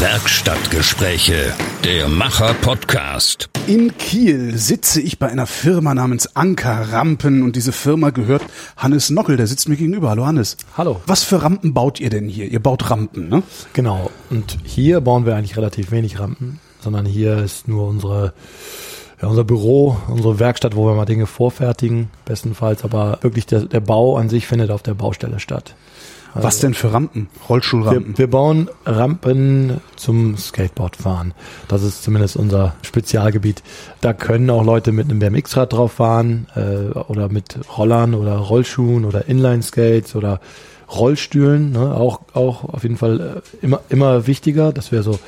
Werkstattgespräche, der Macher-Podcast. In Kiel sitze ich bei einer Firma namens Anker Rampen und diese Firma gehört Hannes Nockel, der sitzt mir gegenüber. Hallo Hannes. Hallo. Was für Rampen baut ihr denn hier? Ihr baut Rampen, ne? Genau. Und hier bauen wir eigentlich relativ wenig Rampen, sondern hier ist nur unsere ja, unser Büro, unsere Werkstatt, wo wir mal Dinge vorfertigen, bestenfalls, aber wirklich der, der Bau an sich findet auf der Baustelle statt. Also Was denn für Rampen? Rollstuhlrampen? Wir, wir, bauen Rampen zum Skateboardfahren. Das ist zumindest unser Spezialgebiet. Da können auch Leute mit einem BMX-Rad drauf fahren äh, oder mit Rollern oder Rollschuhen oder Inline-Skates oder Rollstühlen. Ne? Auch, auch auf jeden Fall äh, immer, immer wichtiger, dass wir so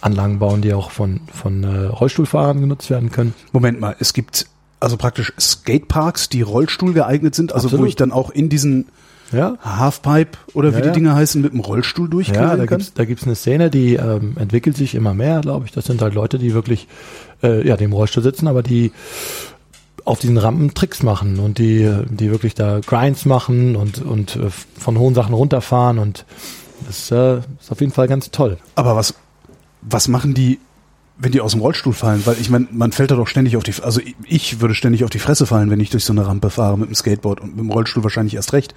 Anlagen bauen, die auch von, von äh, Rollstuhlfahrern genutzt werden können. Moment mal, es gibt also praktisch Skateparks, die Rollstuhl geeignet sind, also Absolut. wo ich dann auch in diesen ja. Halfpipe oder wie ja, die Dinge heißen, mit dem Rollstuhl durchgehen ja, da kann. Gibt's, da gibt's eine Szene, die ähm, entwickelt sich immer mehr, glaube ich. Das sind halt Leute, die wirklich äh, ja, dem Rollstuhl sitzen, aber die auf diesen Rampen Tricks machen und die, die wirklich da Grinds machen und, und äh, von hohen Sachen runterfahren und das äh, ist auf jeden Fall ganz toll. Aber was, was machen die wenn die aus dem Rollstuhl fallen, weil ich meine, man fällt da doch ständig auf die, also ich würde ständig auf die Fresse fallen, wenn ich durch so eine Rampe fahre mit dem Skateboard und mit dem Rollstuhl wahrscheinlich erst recht.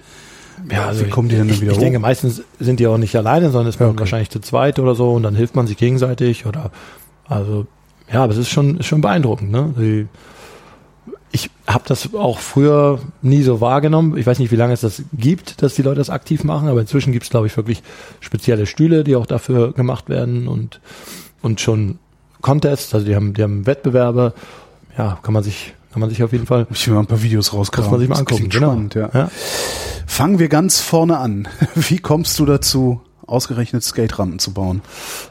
Ja, also wie kommen die denn dann wieder ich, hoch? Ich denke, meistens sind die auch nicht alleine, sondern ist man okay. wahrscheinlich zu zweit oder so und dann hilft man sich gegenseitig oder also ja, aber es ist schon ist schon beeindruckend, ne? Die, ich habe das auch früher nie so wahrgenommen. Ich weiß nicht, wie lange es das gibt, dass die Leute das aktiv machen, aber inzwischen gibt es, glaube ich, wirklich spezielle Stühle, die auch dafür gemacht werden und und schon Contests, also die haben die haben Wettbewerbe. Ja, kann man sich kann man sich auf jeden Fall. Ich will mal ein paar Videos rauskramen. Kann man sich mal angucken. Genau. Spannend, ja. ja. Fangen wir ganz vorne an. Wie kommst du dazu, ausgerechnet Skaterampen zu bauen?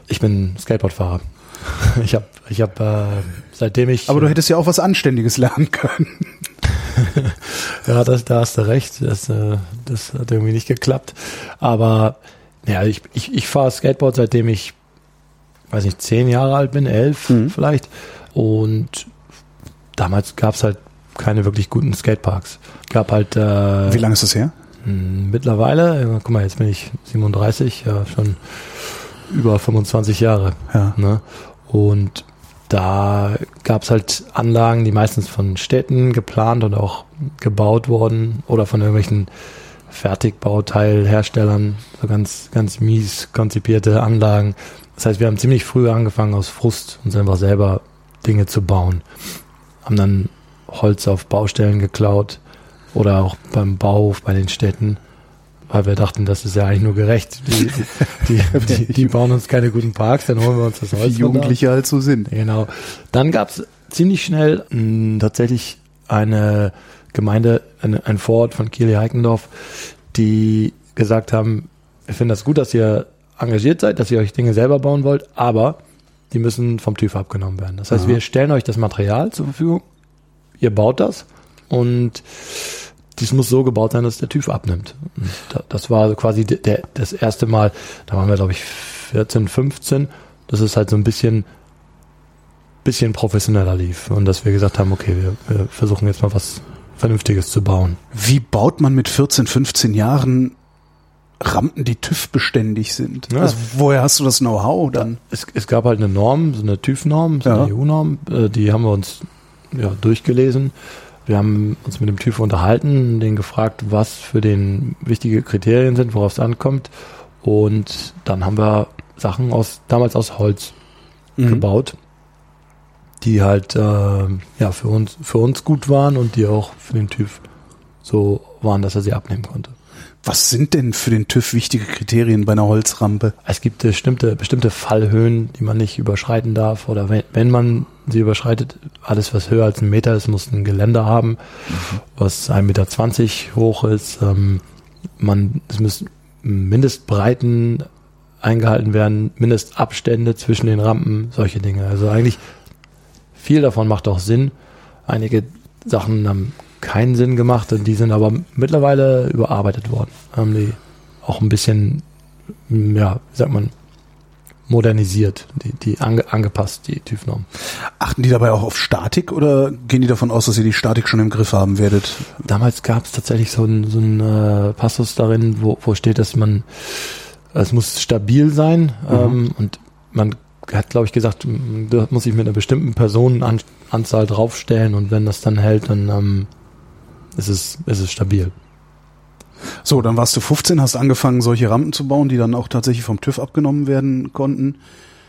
Ich bin Skateboardfahrer. Ich habe, ich habe äh, seitdem ich. Aber du hättest ja auch was Anständiges lernen können. ja, das, da hast du recht. Das, äh, das hat irgendwie nicht geklappt. Aber ja, ich, ich, ich fahre Skateboard seitdem ich, weiß nicht, zehn Jahre alt bin, elf mhm. vielleicht. Und damals gab es halt keine wirklich guten Skateparks. Gab halt. Äh, Wie lange ist das her? Hm, mittlerweile, guck mal, jetzt bin ich 37, ja schon über 25 Jahre. Ja. Ne? Und da gab es halt Anlagen, die meistens von Städten geplant und auch gebaut wurden oder von irgendwelchen Fertigbauteilherstellern, so ganz, ganz mies konzipierte Anlagen. Das heißt, wir haben ziemlich früh angefangen aus Frust uns einfach selber Dinge zu bauen haben dann Holz auf Baustellen geklaut oder auch beim Bau bei den Städten, weil wir dachten, das ist ja eigentlich nur gerecht. Die, die, die, die bauen uns keine guten Parks, dann holen wir uns das Holz. Wie Jugendliche halt so sind. Genau. Dann gab es ziemlich schnell mh, hm, tatsächlich eine Gemeinde, eine, ein Vorort von Kiel-Heikendorf, die gesagt haben, wir finden das gut, dass ihr engagiert seid, dass ihr euch Dinge selber bauen wollt, aber die müssen vom TÜV abgenommen werden. Das heißt, Aha. wir stellen euch das Material zur Verfügung, ihr baut das und dies muss so gebaut sein, dass der TÜV abnimmt. das war quasi der, das erste Mal, da waren wir glaube ich 14, 15, das ist halt so ein bisschen bisschen professioneller lief und dass wir gesagt haben, okay, wir, wir versuchen jetzt mal was Vernünftiges zu bauen. Wie baut man mit 14, 15 Jahren Rampen, die TÜV-beständig sind. Ja. Also woher hast du das Know-how dann? Es, es, gab halt eine Norm, so eine TÜV-Norm, so ja. eine EU-Norm, äh, die haben wir uns ja, durchgelesen. Wir haben uns mit dem TÜV unterhalten, den gefragt, was für den wichtige Kriterien sind, worauf es ankommt. Und dann haben wir Sachen aus damals aus Holz mhm. gebaut, die halt äh, ja für uns für uns gut waren und die auch für den TÜV so waren, dass er sie abnehmen konnte. Was sind denn für den TÜV wichtige Kriterien bei einer Holzrampe? Es gibt bestimmte, bestimmte Fallhöhen, die man nicht überschreiten darf. Oder wenn, wenn man sie überschreitet, alles was höher als ein Meter ist, muss ein Geländer haben, mhm. was 1,20 Meter hoch ist. Ähm, man, es müssen Mindestbreiten eingehalten werden, Mindestabstände zwischen den Rampen, solche Dinge. Also eigentlich viel davon macht auch Sinn. Einige Sachen haben keinen Sinn gemacht und die sind aber mittlerweile überarbeitet worden. Haben die auch ein bisschen, ja, wie sagt man, modernisiert, die, die ange, angepasst, die TÜV-Norm. Achten die dabei auch auf Statik oder gehen die davon aus, dass ihr die Statik schon im Griff haben werdet? Damals gab es tatsächlich so einen so ein, äh, Passus darin, wo, wo steht, dass man, es muss stabil sein mhm. ähm, und man hat, glaube ich, gesagt, da muss ich mit einer bestimmten Personenanzahl draufstellen und wenn das dann hält, dann ähm, ist, es, ist es stabil. So, dann warst du 15, hast angefangen, solche Rampen zu bauen, die dann auch tatsächlich vom TÜV abgenommen werden konnten.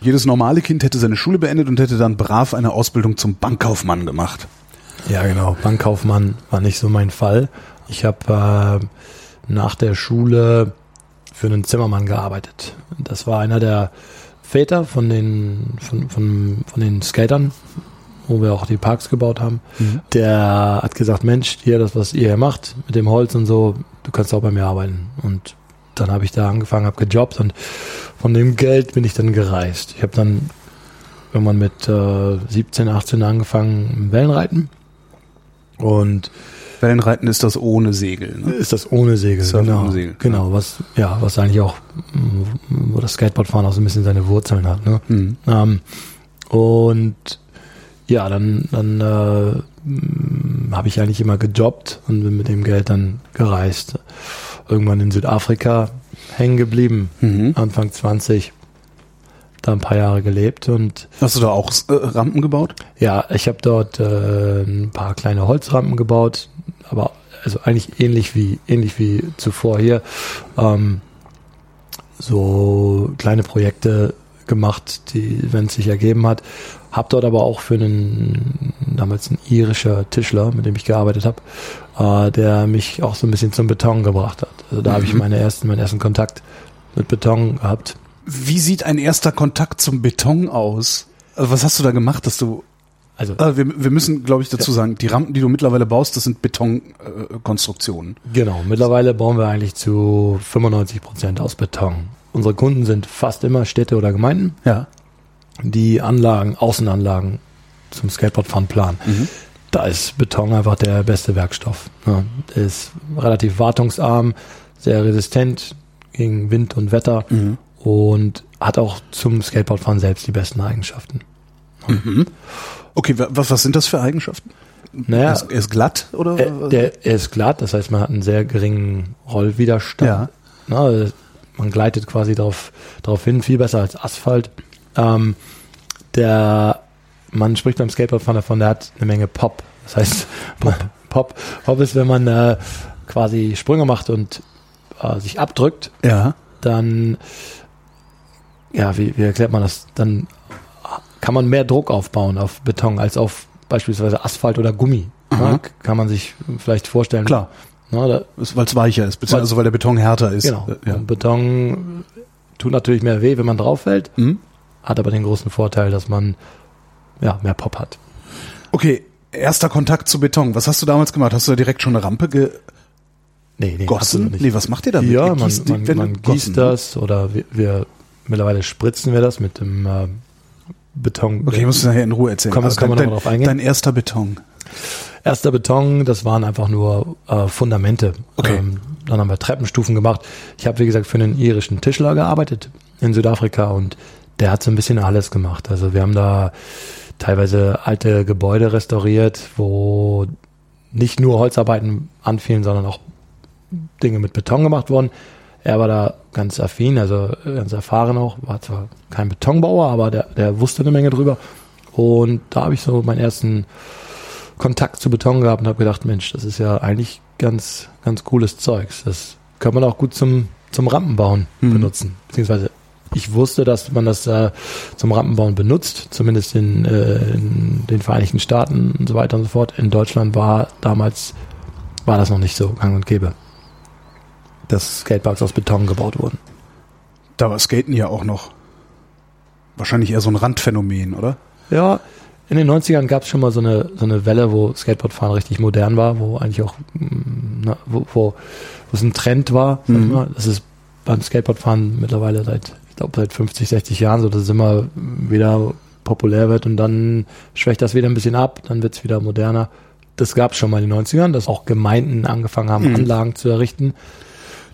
Jedes normale Kind hätte seine Schule beendet und hätte dann brav eine Ausbildung zum Bankkaufmann gemacht. Ja, genau. Bankkaufmann war nicht so mein Fall. Ich habe äh, nach der Schule für einen Zimmermann gearbeitet. Das war einer der Väter von den, von, von, von den Skatern, wo wir auch die Parks gebaut haben. Der hat gesagt, Mensch, hier, das, was ihr hier macht, mit dem Holz und so, du kannst auch bei mir arbeiten. Und dann habe ich da angefangen, habe gejobbt und von dem Geld bin ich dann gereist. Ich habe dann irgendwann mit äh, 17, 18 angefangen Wellenreiten. Und Wellenreiten ist das ohne Segel. Ne? ist das ohne Segel, Surfen genau. ohne Segel, Genau, was, ja, was eigentlich auch, wo das Skateboardfahren auch so ein bisschen seine Wurzeln hat, ne? Mhm. Ähm, und ja, dann, dann äh, habe ich eigentlich immer gejobbt und bin mit dem Geld dann gereist. Irgendwann in Südafrika hängen geblieben, Mhm. Anfang 20, da ein paar Jahre gelebt und Hast du da auch äh, Rampen gebaut? ja, ich habe dort äh, ein paar kleine Holzrampen gebaut, aber also eigentlich ähnlich wie ähnlich wie zuvor hier. Ähm, so kleine Projekte gemacht, die, wenn es sich ergeben hat. Hab dort aber auch für einen damals ein irischer Tischler, mit dem ich gearbeitet habe, äh, der mich auch so ein bisschen zum Beton gebracht hat. Also da habe ich meine ersten, meinen ersten Kontakt mit Beton gehabt. Wie sieht ein erster Kontakt zum Beton aus? Also was hast du da gemacht, dass du Also Ah, wir, wir müssen, glaube ich, dazu sagen, die Rampen, die du mittlerweile baust, das sind Betonkonstruktionen. Äh. Genau, mittlerweile bauen wir eigentlich zu 95 Prozent aus Beton. Unsere Kunden sind fast immer Städte oder Gemeinden, ja. die Anlagen, Außenanlagen zum Skateboardfahren planen. Da ist Beton einfach der beste Werkstoff. Ja, der ist relativ wartungsarm, sehr resistent gegen Wind und Wetter und hat auch zum Skateboardfahren selbst die besten Eigenschaften. Okay, wa- was, was sind das für Eigenschaften? Naja, Er ist, er ist glatt oder? Er, der, er ist glatt, das heißt, man hat einen sehr geringen Rollwiderstand. Ja. Na, man gleitet quasi darauf, darauf hin, viel besser als Asphalt. Ähm, der, man spricht beim Skateboardfahren davon, der hat eine Menge Pop. Das heißt, Pop, Pop, Pop ist, wenn man äh, quasi Sprünge macht und äh, sich abdrückt, ja. dann, ja, wie, wie erklärt man das? Dann kann man mehr Druck aufbauen auf Beton als auf beispielsweise Asphalt oder Gummi. Ja, kann man sich vielleicht vorstellen. Klar. Weil es weicher ist, beziehungsweise weil der Beton härter ist. genau. Ja. Beton tut natürlich mehr weh, wenn man drauf fällt, Mhm. hat aber den großen Vorteil, dass man ja, mehr Pop hat. Okay, erster Kontakt zu Beton. Was hast du damals gemacht? Hast du da direkt schon eine Rampe gegossen? Nee, nee, nicht. Nee, was macht ihr damit? ja, Ihr man, gießt die- man, wenn- man gossen, gießt ne? das oder wir, wir mittlerweile spritzen wir das mit dem äh, Beton. Okay, ich muss es nachher in Ruhe erzählen. Kann man- Also kann man dein, noch mal drauf eingehen? Dein erster Beton. Erster Beton, das waren einfach nur äh, Fundamente. Okay. Ähm, dann haben wir Treppenstufen gemacht. Ich habe, wie gesagt, für einen irischen Tischler gearbeitet in Südafrika und der hat so ein bisschen alles gemacht. Also wir haben da teilweise alte Gebäude restauriert, wo nicht nur Holzarbeiten anfielen, sondern auch Dinge mit Beton gemacht wurden. Er war da ganz affin, also ganz erfahren auch, war zwar kein Betonbauer, aber der, der wusste eine Menge drüber. Und da habe ich so meinen ersten Kontakt zu Beton gehabt und habe gedacht, Mensch, das ist ja eigentlich ganz, ganz cooles Zeugs. Das kann man auch gut zum, zum Rampenbauen Mhm. benutzen. Beziehungsweise ich wusste, dass man das äh, zum Rampenbauen benutzt, zumindest in, äh, in den Vereinigten Staaten und so weiter und so fort. In Deutschland war damals, war das noch nicht so gang und gäbe, dass Skateparks aus Beton gebaut wurden. Da war Skaten ja auch noch wahrscheinlich eher so ein Randphänomen, oder? Ja, in den 90ern gab es schon mal so eine, so eine Welle, wo Skateboardfahren richtig modern war, wo eigentlich auch, mm, na, wo, wo, es ein Trend war. Mhm. mal. Das ist beim Skateboardfahren mittlerweile seit, ich glaube, seit 50, 60 Jahren so, dass es immer wieder populär wird und dann schwächt das wieder ein bisschen ab, dann wird es wieder moderner. Das gab es schon mal in den 90ern, dass auch Gemeinden angefangen haben, Mhm. Anlagen zu errichten.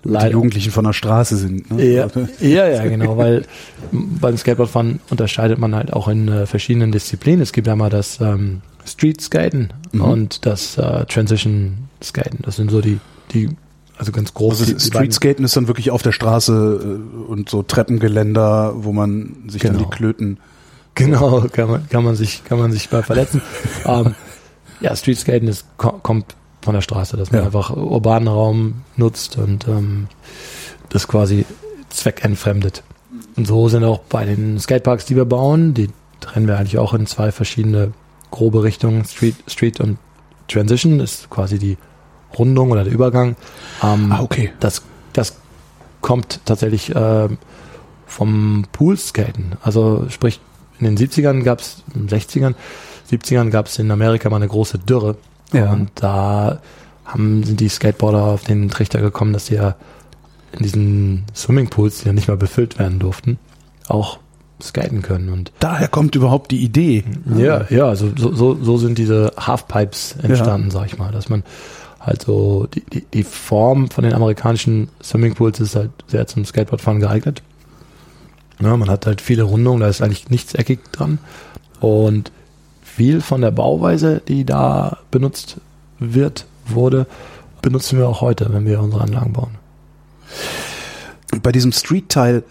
Die Jugendlichen von der Straße sind. Ne? Ja, ja, ja, genau, weil beim Skateboardfahren unterscheidet man halt auch in äh, verschiedenen Disziplinen. Es gibt einmal das ähm, Street Skaten Mhm. und das äh, Transition Skaten. Das sind so die, die also ganz groß. Also beiden- Streetskaten ist dann wirklich auf der Straße äh, und so Treppengeländer, wo man sich dann Genau. die Klöten. Genau, kann man, kann man sich, kann man sich bei verletzen. ähm, ja, Streetskaten ist, ko kommt von der Straße, dass man Ja. einfach urbanen Raum nutzt und ähm, das quasi zweckentfremdet. Und so sind auch bei den Skateparks, die wir bauen, die trennen wir eigentlich auch in zwei verschiedene grobe Richtungen, Street, Street und Transition, ist quasi die Rundung oder der Übergang. Ähm, Ah, okay. das, das kommt tatsächlich ähm, vom Poolskaten. Also sprich, in den 70ern gab es, in den 60ern, 70ern gab es in Amerika mal eine große Dürre. Ja. Und da haben, sind die Skateboarder auf den Trichter gekommen, dass sie ja in diesen Swimmingpools, die ja nicht mal befüllt werden durften, auch skaten können. Und Daher kommt überhaupt die Idee. ja, ja, also so, so, so sind diese Halfpipes entstanden, sag ich mal, dass man halt so die, die, die Form von den amerikanischen Swimmingpools ist halt sehr zum Skateboardfahren geeignet. Ja, man hat halt viele Rundungen, da ist eigentlich nichts eckig dran und viel von der Bauweise, die da benutzt wird, wurde, benutzen wir auch heute, wenn wir unsere Anlagen bauen. Bei diesem Street-Teil,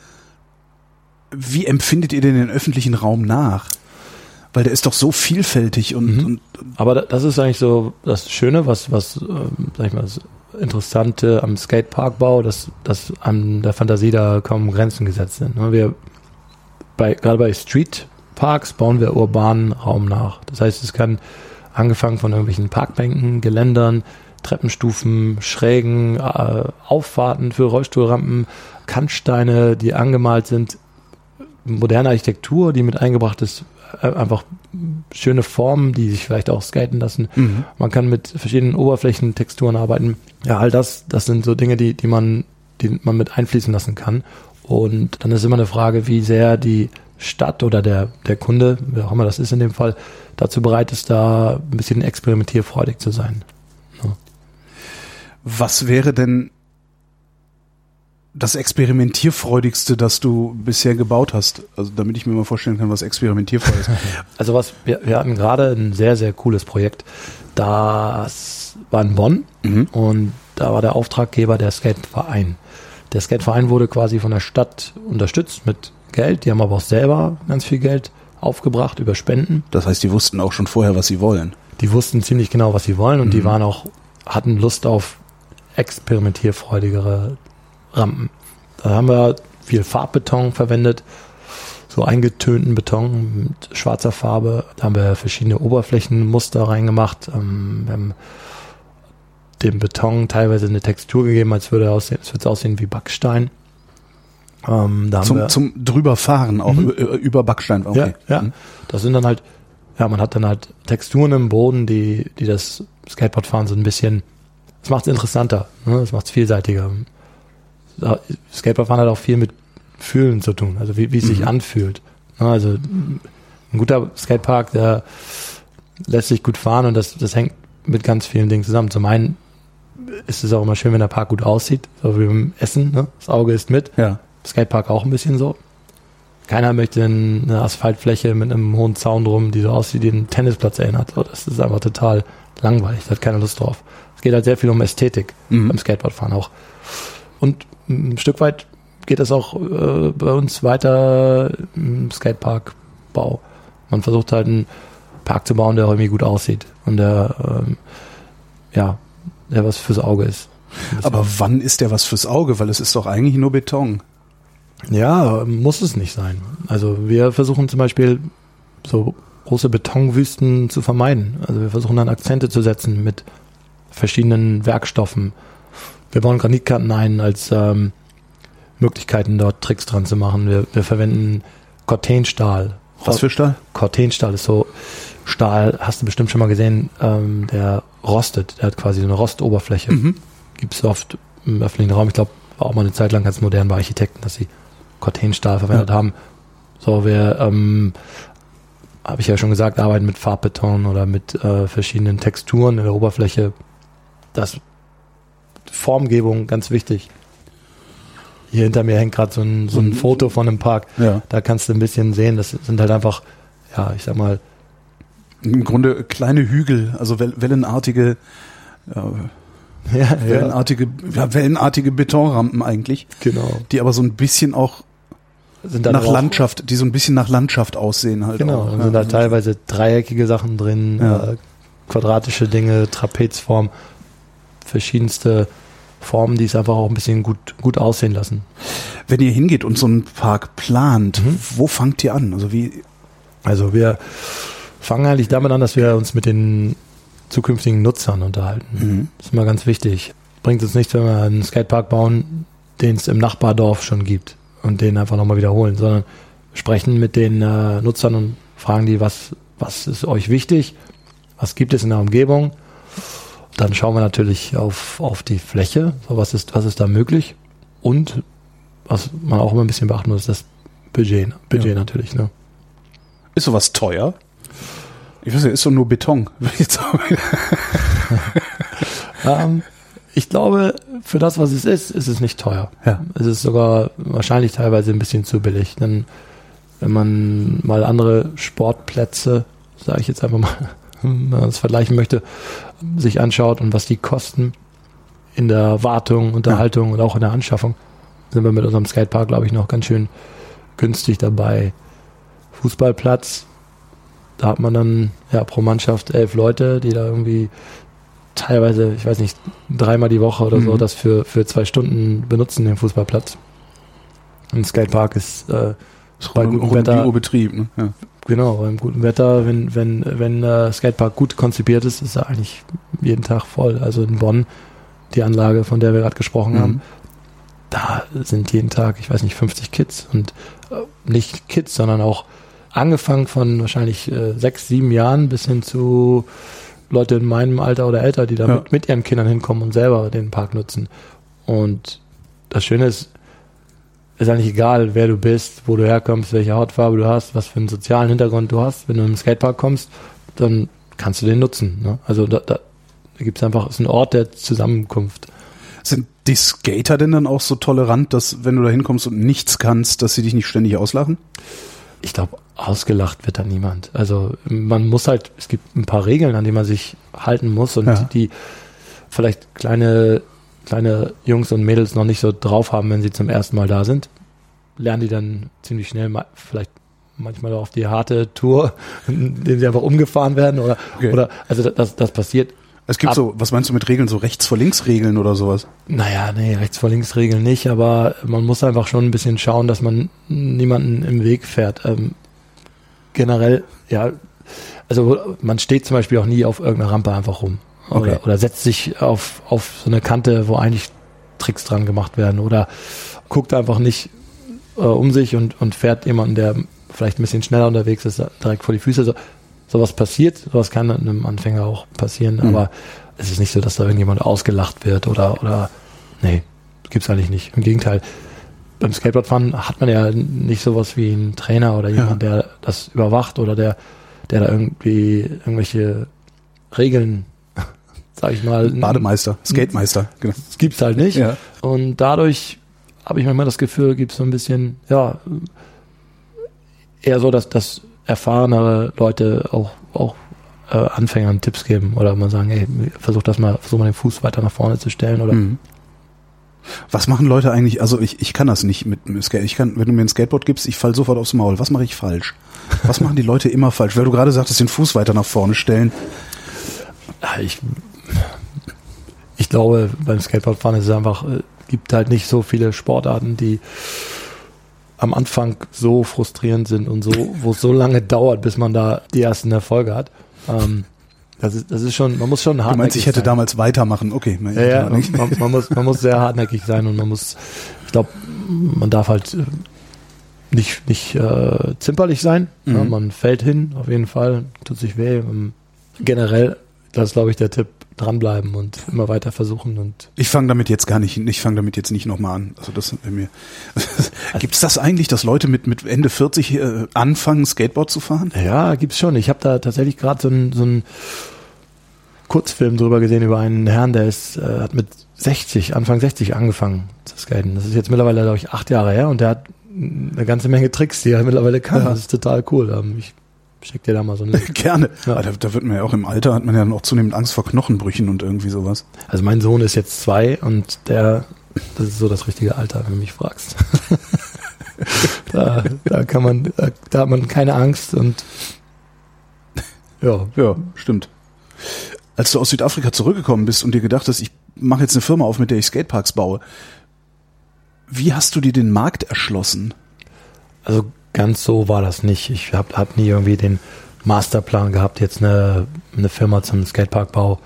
wie empfindet ihr denn den öffentlichen Raum nach? Weil der ist doch so vielfältig und, Mhm. und Aber da- das ist eigentlich so das Schöne, was, was ähm, sag ich mal, das Interessante am Skateparkbau, dass, dass an der Fantasie da kaum Grenzen gesetzt sind. ne? Wir bei, gerade bei Streetparks bauen wir urbanen Raum nach. Das heißt, es kann angefangen von irgendwelchen Parkbänken, Geländern, Treppenstufen, Schrägen, äh, Auffahrten für Rollstuhlrampen, Kantsteine, die angemalt sind, moderne Architektur, die mit eingebracht ist, äh, einfach schöne Formen, die sich vielleicht auch skaten lassen. Mhm. Man kann mit verschiedenen Oberflächentexturen arbeiten. Ja, all das, das sind so Dinge, die, die man, die man mit einfließen lassen kann. Und dann ist immer eine Frage, wie sehr die Stadt oder der, der Kunde, wer auch immer das ist in dem Fall, dazu bereit ist, da ein bisschen experimentierfreudig zu sein. was wäre denn das experimentierfreudigste, das du bisher gebaut hast? Also damit ich mir mal vorstellen kann, was experimentierfreudig ist. Also was, wir, wir hatten gerade ein sehr, sehr cooles Projekt. Das war in Bonn Mhm. und da war der Auftraggeber der Skateverein. Der Skateverein wurde quasi von der Stadt unterstützt mit Geld. Die haben aber auch selber ganz viel Geld aufgebracht über Spenden. Das heißt, die wussten auch schon vorher, was sie wollen. Die wussten ziemlich genau, was sie wollen und die Mhm. waren auch, hatten Lust auf experimentierfreudigere Rampen. Da haben wir viel Farbbeton verwendet, so eingetönten Beton mit schwarzer Farbe. Da haben wir verschiedene Oberflächenmuster reingemacht. Ähm, wir haben dem Beton teilweise eine Textur gegeben, als würde er aussehen, als würde es aussehen wie Backstein. Ähm, da haben wir, Zum, zum drüberfahren, auch Mhm. über, Backstein. Okay. ja, ja. Mhm. Das sind dann halt, ja, man hat dann halt Texturen im Boden, die, die das Skateboardfahren so ein bisschen, das macht es interessanter, ne? das macht es vielseitiger. Skateboardfahren hat auch viel mit Fühlen zu tun, also wie, wie es sich Mhm. anfühlt. Ne? Also ein guter Skatepark, der lässt sich gut fahren und das, das hängt mit ganz vielen Dingen zusammen. Zum einen ist es auch immer schön, wenn der Park gut aussieht, so wie beim Essen, ne? das Auge ist mit. Ja. Skatepark auch ein bisschen so. Keiner möchte eine Asphaltfläche mit einem hohen Zaun drum, die so aussieht, wie ein Tennisplatz erinnert. So, das ist einfach total langweilig, da hat keiner Lust drauf. Es geht halt sehr viel um Ästhetik Mhm. beim Skateboardfahren auch. Und ein Stück weit geht es auch äh, bei uns weiter im Skateparkbau. Man versucht halt einen Park zu bauen, der irgendwie gut aussieht und der, ähm, ja, der was fürs Auge ist. Aber wann ist der was fürs Auge? Weil es ist doch eigentlich nur Beton. Ja, muss es nicht sein. Also wir versuchen zum Beispiel so große Betonwüsten zu vermeiden. Also wir versuchen dann Akzente zu setzen mit verschiedenen Werkstoffen. Wir bauen Granitkanten ein als ähm, Möglichkeiten, dort Tricks dran zu machen. Wir, wir verwenden Cortenstahl. Was für Stahl? Cortenstahl ist so Stahl, hast du bestimmt schon mal gesehen, ähm, der rostet. Der hat quasi so eine Rostoberfläche Mhm. gibt es oft im öffentlichen Raum. Ich glaube, war auch mal eine Zeit lang ganz modern bei Architekten, dass sie Cortenstahl verwendet haben. So, wir, ähm, habe ich ja schon gesagt, arbeiten mit Farbbeton oder mit äh, verschiedenen Texturen in der Oberfläche. Das Formgebung, ganz wichtig. Hier hinter mir hängt gerade so ein, so ein Mhm. Foto von einem Park. Ja. Da kannst du ein bisschen sehen, das sind halt einfach, ja, ich sag mal, Im Grunde kleine Hügel, also well- wellenartige. Ja, Ja, wellenartige, ja, wellenartige Betonrampen eigentlich, genau. die aber so ein bisschen auch Sind dann nach Landschaft, die so ein bisschen nach Landschaft aussehen halt. Genau, auch, dann ja. sind da teilweise dreieckige Sachen drin, Ja. äh, quadratische Dinge, Trapezform, verschiedenste Formen, die es einfach auch ein bisschen gut, gut aussehen lassen. Wenn ihr hingeht und so einen Park plant, Mhm. wo fangt ihr an? Also wie, Also wir fangen eigentlich damit an, dass wir uns mit den zukünftigen Nutzern unterhalten. mhm. Das ist immer ganz wichtig. Bringt uns nichts, wenn wir einen Skatepark bauen, den es im Nachbardorf schon gibt und den einfach nochmal wiederholen, sondern sprechen mit den äh, Nutzern und fragen die, was, was ist euch wichtig, was gibt es in der Umgebung. Dann schauen wir natürlich auf, auf die Fläche, so was ist, was ist da möglich und was man auch immer ein bisschen beachten muss, ist das Budget, Budget Ja. natürlich. Ne? ist sowas teuer? Ich weiß nicht, ist doch nur Beton. Jetzt auch wieder- Ähm, ich glaube, für das, was es ist, ist es nicht teuer. Ja. Es ist sogar wahrscheinlich teilweise ein bisschen zu billig. Denn wenn man mal andere Sportplätze, sage ich jetzt einfach mal, wenn man das vergleichen möchte, sich anschaut und was die kosten in der Wartung, Unterhaltung und auch in der Anschaffung, sind wir mit unserem Skatepark, glaube ich, noch ganz schön günstig dabei. Fußballplatz, da hat man dann ja pro Mannschaft elf Leute, die da irgendwie teilweise, ich weiß nicht, dreimal die Woche oder so Mhm. das für, für zwei Stunden benutzen, den Fußballplatz. Ein Skatepark ist äh, Ist Bei gutem um Wetter- Uhr Betrieb. Ne? Ja. genau beim guten Wetter, wenn wenn wenn äh, Skatepark gut konzipiert ist, ist er eigentlich jeden Tag voll. Also in Bonn die Anlage, von der wir gerade gesprochen haben, Mhm. da sind jeden Tag, ich weiß nicht, 50 Kids und äh, nicht Kids, sondern auch angefangen von wahrscheinlich äh, sechs, sieben Jahren bis hin zu Leute in meinem Alter oder älter, die da Ja. mit, mit ihren Kindern hinkommen und selber den Park nutzen. Und das Schöne ist, ist eigentlich egal, wer du bist, wo du herkommst, welche Hautfarbe du hast, was für einen sozialen Hintergrund du hast. Wenn du im Skatepark kommst, dann kannst du den nutzen. Ne? Also da, da, da gibt es einfach, ist ein Ort der Zusammenkunft. Sind die Skater denn dann auch so tolerant, dass wenn du da hinkommst und nichts kannst, dass sie dich nicht ständig auslachen? Ich glaube, ausgelacht wird da niemand. Also man muss halt, es gibt ein paar Regeln, an die man sich halten muss und Ja. die vielleicht kleine, kleine Jungs und Mädels noch nicht so drauf haben, wenn sie zum ersten Mal da sind. Lernen die dann ziemlich schnell mal, vielleicht manchmal auf die harte Tour, indem sie einfach umgefahren werden oder, Okay. oder also das, das passiert. Es gibt Ab- so, was meinst du mit Regeln, so rechts vor links Regeln oder sowas? Naja, nee, rechts vor links Regeln nicht, aber man muss einfach schon ein bisschen schauen, dass man niemanden im Weg fährt. Ähm, generell, ja, also man steht zum Beispiel auch nie auf irgendeiner Rampe einfach rum. Oder, Okay. oder setzt sich auf, auf so eine Kante, wo eigentlich Tricks dran gemacht werden. Oder guckt einfach nicht äh, um sich und, und fährt jemanden, der vielleicht ein bisschen schneller unterwegs ist, direkt vor die Füße. So, sowas passiert, sowas kann einem Anfänger auch passieren, Mhm. aber es ist nicht so, dass da irgendjemand ausgelacht wird oder, oder nee, gibt's eigentlich nicht. Im Gegenteil, beim Skateboardfahren hat man ja nicht sowas wie einen Trainer oder jemand, der das überwacht oder der, der da irgendwie irgendwelche Regeln, sag ich mal, Bademeister, Skatemeister. Genau. das gibt's halt nicht. Ja. Und dadurch habe ich manchmal das Gefühl, gibt es so ein bisschen, ja, eher so, dass, dass erfahrene Leute auch, auch äh, Anfängern Tipps geben oder mal sagen, ey, versuch das mal, versuch mal den Fuß weiter nach vorne zu stellen oder Mhm. Was machen Leute eigentlich? Also ich, ich kann das nicht mit dem Skate. Ich kann, wenn du mir ein Skateboard gibst, ich fall sofort aufs Maul. Was mache ich falsch? Was machen die Leute immer falsch? Weil du gerade sagtest, den Fuß weiter nach vorne stellen. Ich, ich glaube, beim Skateboardfahren ist es einfach, äh, gibt halt nicht so viele Sportarten, die am Anfang so frustrierend sind und so, wo es so lange dauert, bis man da die ersten Erfolge hat. Ähm, das ist, das ist schon, man muss schon Du hartnäckig meinst, ich hätte sein. damals weitermachen. Okay. Ja, ja, man, man, man, muss, man muss sehr hartnäckig sein und man muss, ich glaube, man darf halt äh, nicht, nicht äh, zimperlich sein. Mhm. Ja, man fällt hin, auf jeden Fall, tut sich weh. Ähm, Generell, das ist, glaube ich, der Tipp, dranbleiben und immer weiter versuchen und Ich fange damit jetzt gar nicht, ich fange damit jetzt nicht nochmal an. Also das wäre mir. Gibt's das eigentlich, dass Leute mit mit Ende 40 äh, anfangen, Skateboard zu fahren? Ja, gibt's schon. Ich habe da tatsächlich gerade so einen so einen Kurzfilm drüber gesehen über einen Herrn, der ist, äh, hat mit 60, Anfang 60 angefangen zu skaten. Das ist jetzt mittlerweile, glaube ich, acht Jahre her und der hat eine ganze Menge Tricks, die er mittlerweile kann. Ja. Das ist total cool. Ich schick dir da mal so Link. Gerne. Ja. Da, da wird man ja auch im Alter, hat man ja dann auch zunehmend Angst vor Knochenbrüchen und irgendwie sowas. Also mein Sohn ist jetzt zwei und der, das ist so das richtige Alter, wenn du mich fragst. da, da kann man, da, da hat man keine Angst und ja, Ja, stimmt. Als du aus Südafrika zurückgekommen bist und dir gedacht hast, ich mache jetzt eine Firma auf, mit der ich Skateparks baue, wie hast du dir den Markt erschlossen? also ganz so war das nicht. Ich habe hab nie irgendwie den Masterplan gehabt, jetzt eine, eine Firma zum Skateparkbau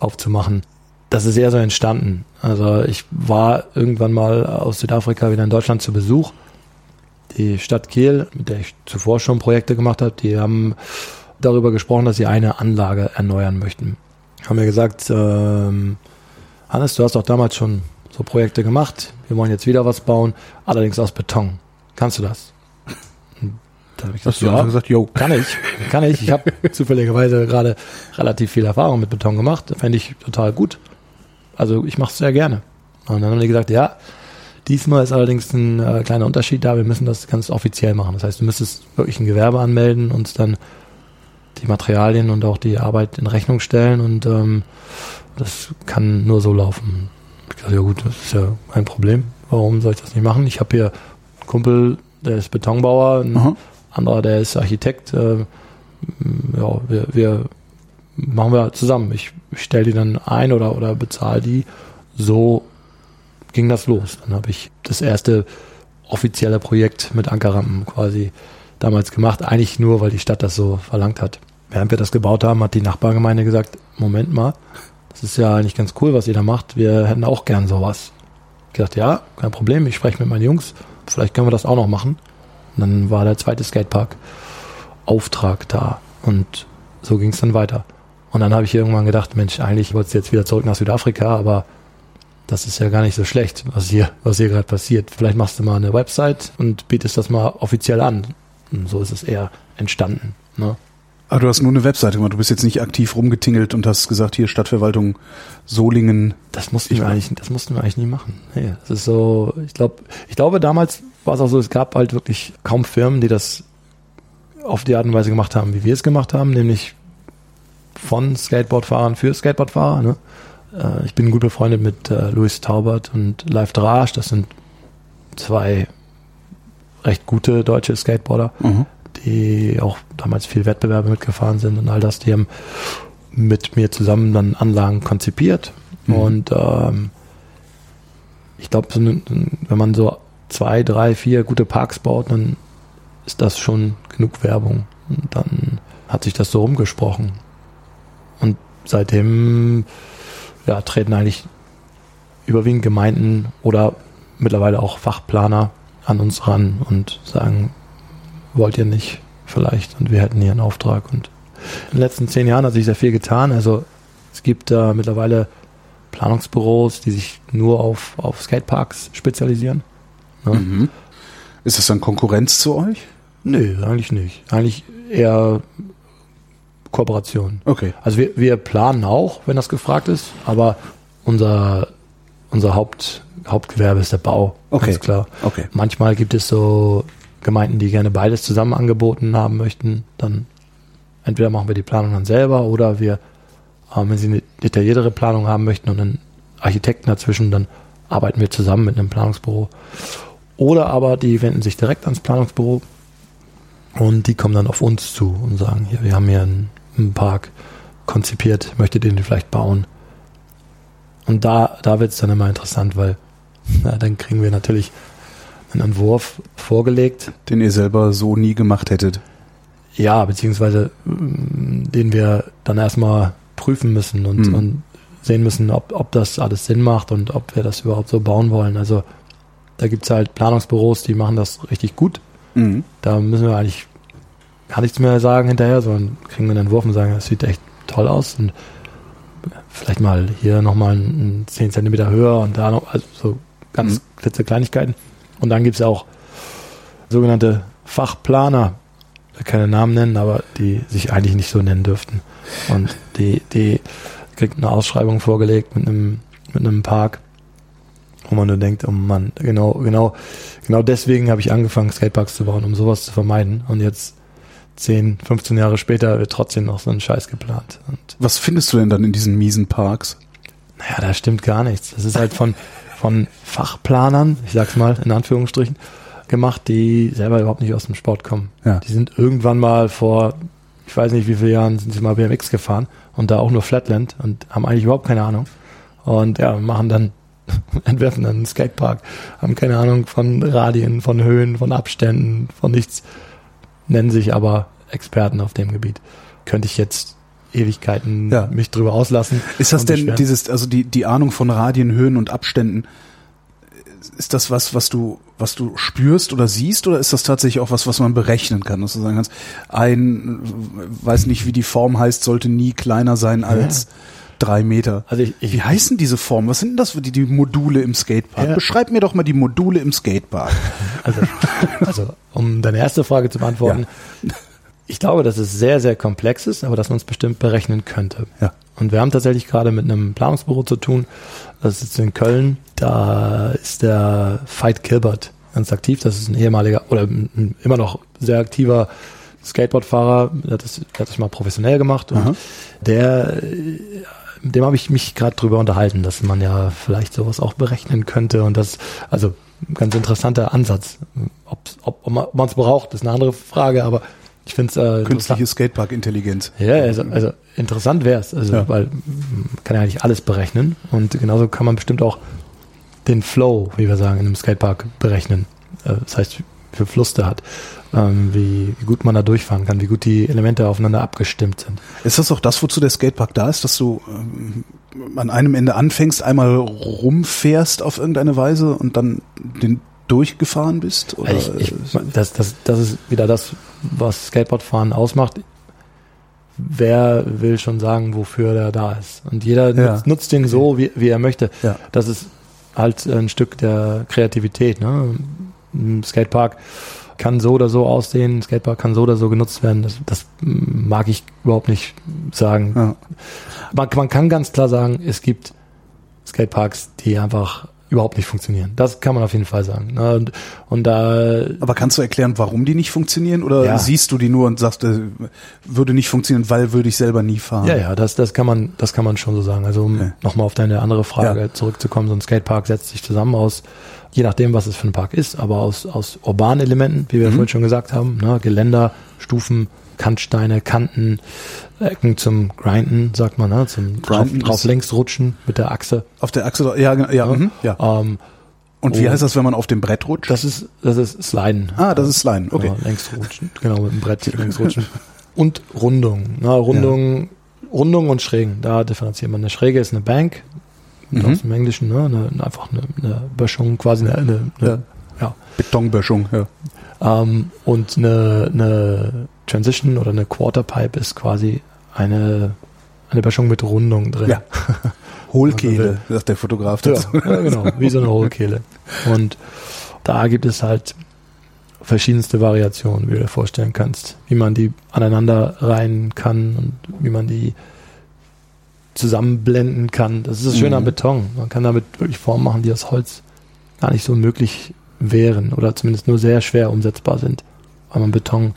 aufzumachen. Das ist eher so entstanden. Also ich war irgendwann mal aus Südafrika wieder in Deutschland zu Besuch. Die Stadt Kiel, mit der ich zuvor schon Projekte gemacht habe, die haben darüber gesprochen, dass sie eine Anlage erneuern möchten. Haben mir gesagt, ähm, Hannes, du hast doch damals schon so Projekte gemacht. Wir wollen jetzt wieder was bauen, allerdings aus Beton. Kannst du das? Und Da habe ich gesagt, ja, gesagt, yo. kann ich, kann ich. Ich habe zufälligerweise gerade relativ viel Erfahrung mit Beton gemacht. Fände ich total gut. Also ich mache es sehr gerne. Und dann haben die gesagt, ja, diesmal ist allerdings ein äh, kleiner Unterschied da. Wir müssen das ganz offiziell machen. Das heißt, du müsstest wirklich ein Gewerbe anmelden und dann die Materialien und auch die Arbeit in Rechnung stellen und ähm, das kann nur so laufen. Ich dachte, ja gut, das ist ja kein Problem. Warum soll ich das nicht machen? Ich habe hier einen Kumpel, der ist Betonbauer, ein Aha. Anderer, der ist Architekt. Äh, ja, wir, wir machen wir zusammen. Ich, stelle die dann ein oder, oder bezahle die. So ging das los. Dann habe ich das erste offizielle Projekt mit Ankerrampen quasi damals gemacht. Eigentlich nur, weil die Stadt das so verlangt hat. Während wir das gebaut haben, hat die Nachbargemeinde gesagt, Moment mal, das ist ja eigentlich ganz cool, was ihr da macht. Wir hätten auch gern sowas. Ich gesagt, ja, kein Problem, ich spreche mit meinen Jungs, vielleicht können wir das auch noch machen. Und dann war der zweite Skatepark Auftrag da und so ging es dann weiter. Und dann habe ich irgendwann gedacht, Mensch, eigentlich wollte ich jetzt wieder zurück nach Südafrika, aber das ist ja gar nicht so schlecht, was hier, was hier gerade passiert. Vielleicht machst du mal eine Website und bietest das mal offiziell an. Und so ist es eher entstanden. Ne? Aber du hast nur eine Webseite gemacht. Du bist jetzt nicht aktiv rumgetingelt und hast gesagt, hier Stadtverwaltung Solingen. Das mussten Ich wir eigentlich, das mussten wir eigentlich nie machen. Nee, das ist so, ich glaube, ich glaube damals war es auch so, es gab halt wirklich kaum Firmen, die das auf die Art und Weise gemacht haben, wie wir es gemacht haben, nämlich von Skateboardfahrern für Skateboardfahrer. Ne? Äh, ich bin gut befreundet mit äh, Luis Taubert und Live Drage. Das sind zwei recht gute deutsche Skateboarder Mhm. die auch damals viel Wettbewerbe mitgefahren sind und all das, die haben mit mir zusammen dann Anlagen konzipiert. Mhm. Und ähm, ich glaube, wenn man so zwei, drei, vier gute Parks baut, dann ist das schon genug Werbung. Und dann hat sich das so rumgesprochen. Und seitdem ja, treten eigentlich überwiegend Gemeinden oder mittlerweile auch Fachplaner an uns ran und sagen, wollt ihr nicht vielleicht und wir hätten hier einen Auftrag. Und in den letzten zehn Jahren hat sich sehr viel getan. Also es gibt äh, mittlerweile Planungsbüros, die sich nur auf, auf Skateparks spezialisieren. Ne? Mhm. Ist das dann Konkurrenz zu euch? Nö, eigentlich nicht. Eigentlich eher Kooperation. Okay. Also wir, wir planen auch, wenn das gefragt ist, aber unser, unser Haupt, Hauptgewerbe ist der Bau. Okay. Ganz klar. Okay. Manchmal gibt es so Gemeinden, die gerne beides zusammen angeboten haben möchten. Dann entweder machen wir die Planung dann selber oder wir, ähm, wenn sie eine detailliertere Planung haben möchten und einen Architekten dazwischen, dann arbeiten wir zusammen mit einem Planungsbüro. Oder aber die wenden sich direkt ans Planungsbüro und die kommen dann auf uns zu und sagen, hier, wir haben hier einen, einen Park konzipiert, möchtet ihr den vielleicht bauen? Und da, da wird es dann immer interessant, weil na, dann kriegen wir natürlich einen Entwurf vorgelegt, Den ihr selber so nie gemacht hättet. ja, beziehungsweise mm, den wir dann erstmal prüfen müssen und, Hm. und sehen müssen, ob, ob das alles Sinn macht und ob wir das überhaupt so bauen wollen. Also da gibt's halt Planungsbüros, die machen das richtig gut. Mhm. Da müssen wir eigentlich gar nichts mehr sagen hinterher, sondern kriegen wir einen Entwurf und sagen, das sieht echt toll aus und vielleicht mal hier nochmal ein 10 Zentimeter höher und da noch, also so ganz Mhm. klitze Kleinigkeiten. Und dann gibt's ja auch sogenannte Fachplaner, keine Namen nennen, aber die sich eigentlich nicht so nennen dürften. Und die, die kriegt eine Ausschreibung vorgelegt mit einem, mit einem Park, wo man nur denkt, oh Mann, genau, genau, genau deswegen habe ich angefangen, Skateparks zu bauen, um sowas zu vermeiden. Und jetzt 10, 15 Jahre später wird trotzdem noch so ein Scheiß geplant. Und Was findest du denn dann in diesen miesen Parks? naja, da stimmt gar nichts. Das ist halt von, von Fachplanern, ich sag's mal in Anführungsstrichen, gemacht, die selber überhaupt nicht aus dem Sport kommen. Ja. Die sind irgendwann mal vor, ich weiß nicht wie viele Jahren, sind sie mal BMX gefahren und da auch nur Flatland und haben eigentlich überhaupt keine Ahnung. Und ja, machen dann, entwerfen einen Skatepark, haben keine Ahnung von Radien, von Höhen, von Abständen, von nichts, nennen sich aber Experten auf dem Gebiet. Könnte ich jetzt Ewigkeiten Ja. mich drüber auslassen. Ist das denn beschweren. dieses, also die, die Ahnung von Radien, Höhen und Abständen, ist das was, was du, was du spürst oder siehst, oder ist das tatsächlich auch was, was man berechnen kann, dass du sagen kannst, ein, weiß nicht, wie die Form heißt, sollte nie kleiner sein als drei Meter. Also ich, ich Wie heißen diese Formen? Was sind denn das für die, die Module im Skatepark? Ja. Beschreib mir doch mal die Module im Skatepark. Also, also um deine erste Frage zu beantworten, ich glaube, dass es sehr, sehr komplex ist, aber dass man es bestimmt berechnen könnte. Ja. Und wir haben tatsächlich gerade mit einem Planungsbüro zu tun. Das ist in Köln. Da ist der Veit Kilbert ganz aktiv. Das ist ein ehemaliger oder ein immer noch sehr aktiver Skateboardfahrer. Der hat das, der hat das mal professionell gemacht. Und Aha. der, dem habe ich mich gerade drüber unterhalten, dass man ja vielleicht sowas auch berechnen könnte. Und das, also ein ganz interessanter Ansatz. Ob's, ob ob man es braucht, ist eine andere Frage, aber ich finde es äh. Künstliche Skatepark-Intelligenz. Ja, also, also interessant wäre es, also, Ja. weil man kann ja eigentlich alles berechnen und genauso kann man bestimmt auch den Flow, wie wir sagen, in einem Skatepark berechnen. Äh, Das heißt, Fluss der hat, ähm, wie, wie gut man da durchfahren kann, wie gut die Elemente aufeinander abgestimmt sind. Ist das auch das, wozu der Skatepark da ist, dass du ähm, an einem Ende anfängst, einmal rumfährst auf irgendeine Weise und dann den durchgefahren bist? Oder Also ich, ich, das, das, das ist wieder das, was Skateboardfahren ausmacht. Wer will schon sagen, wofür der da ist? Und jeder Ja. nutzt, nutzt den so, wie, wie er möchte. Ja. Das ist halt ein Stück der Kreativität. Ne? Ein Skatepark kann so oder so aussehen, ein Skatepark kann so oder so genutzt werden. Das, das mag ich überhaupt nicht sagen. ja. Man, man kann ganz klar sagen, es gibt Skateparks, die einfach überhaupt nicht funktionieren. Das kann man auf jeden Fall sagen. Ne? Und, und da Aber kannst du erklären, warum die nicht funktionieren? Oder Ja. siehst du die nur und sagst, äh, würde nicht funktionieren, weil würde ich selber nie fahren? Ja, ja, das, das kann man, das kann man schon so sagen. Also um Okay. nochmal auf deine andere Frage Ja. zurückzukommen, so ein Skatepark setzt sich zusammen aus, je nachdem, was es für ein Park ist, aber aus, aus urbanen Elementen, wie wir Mhm. vorhin schon gesagt haben, ne, Geländer, Stufen, Kantsteine, Kanten, Ecken zum Grinden, sagt man, ne, zum drauf, Grinden drauf ist- längs rutschen mit der Achse. Auf der Achse, ja, genau, ja, mhm, ja. Ähm, Und wie oh. heißt das, wenn man auf dem Brett rutscht? das ist, das ist Sliden. ah, das ist Slime, okay. Ja, längs rutschen, genau, mit dem Brett längs rutschen. Und Rundung. Na, Rundung, Rundung und Schrägen. Da differenziert man. Eine Schräge ist eine Bank, Mhm. aus dem Englischen, ne? eine, eine- einfach eine, eine Böschung, quasi eine, eine, eine ja. Betonböschung, ja. Ähm, und eine, eine Transition oder eine Quarterpipe ist quasi eine, eine Böschung mit Rundung drin. Ja. Hohlkehle, sagt der Fotograf Ja, dazu. ja, genau, wie so eine Hohlkehle. Und da gibt es halt verschiedenste Variationen, wie du dir vorstellen kannst, wie man die aneinander reihen kann und wie man die zusammenblenden kann. Das ist das Schöne Mhm. am Beton. Man kann damit wirklich Formen machen, die aus Holz gar nicht so möglich wären oder zumindest nur sehr schwer umsetzbar sind. Weil man Beton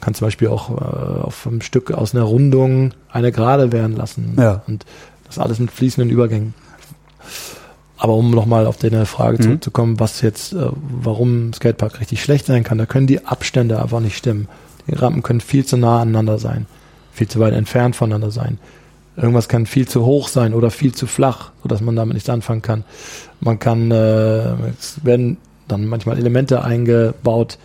kann zum Beispiel auch äh, auf einem Stück aus einer Rundung eine Gerade werden lassen. Ja. Und das alles mit fließenden Übergängen. Aber um nochmal auf deine Frage Mhm. zurückzukommen, was jetzt, äh, warum Skatepark richtig schlecht sein kann, da können die Abstände einfach nicht stimmen. Die Rampen können viel zu nah aneinander sein, viel zu weit entfernt voneinander sein. Irgendwas kann viel zu hoch sein oder viel zu flach, sodass man damit nichts anfangen kann. Man kann, äh, es werden dann manchmal Elemente eingebaut,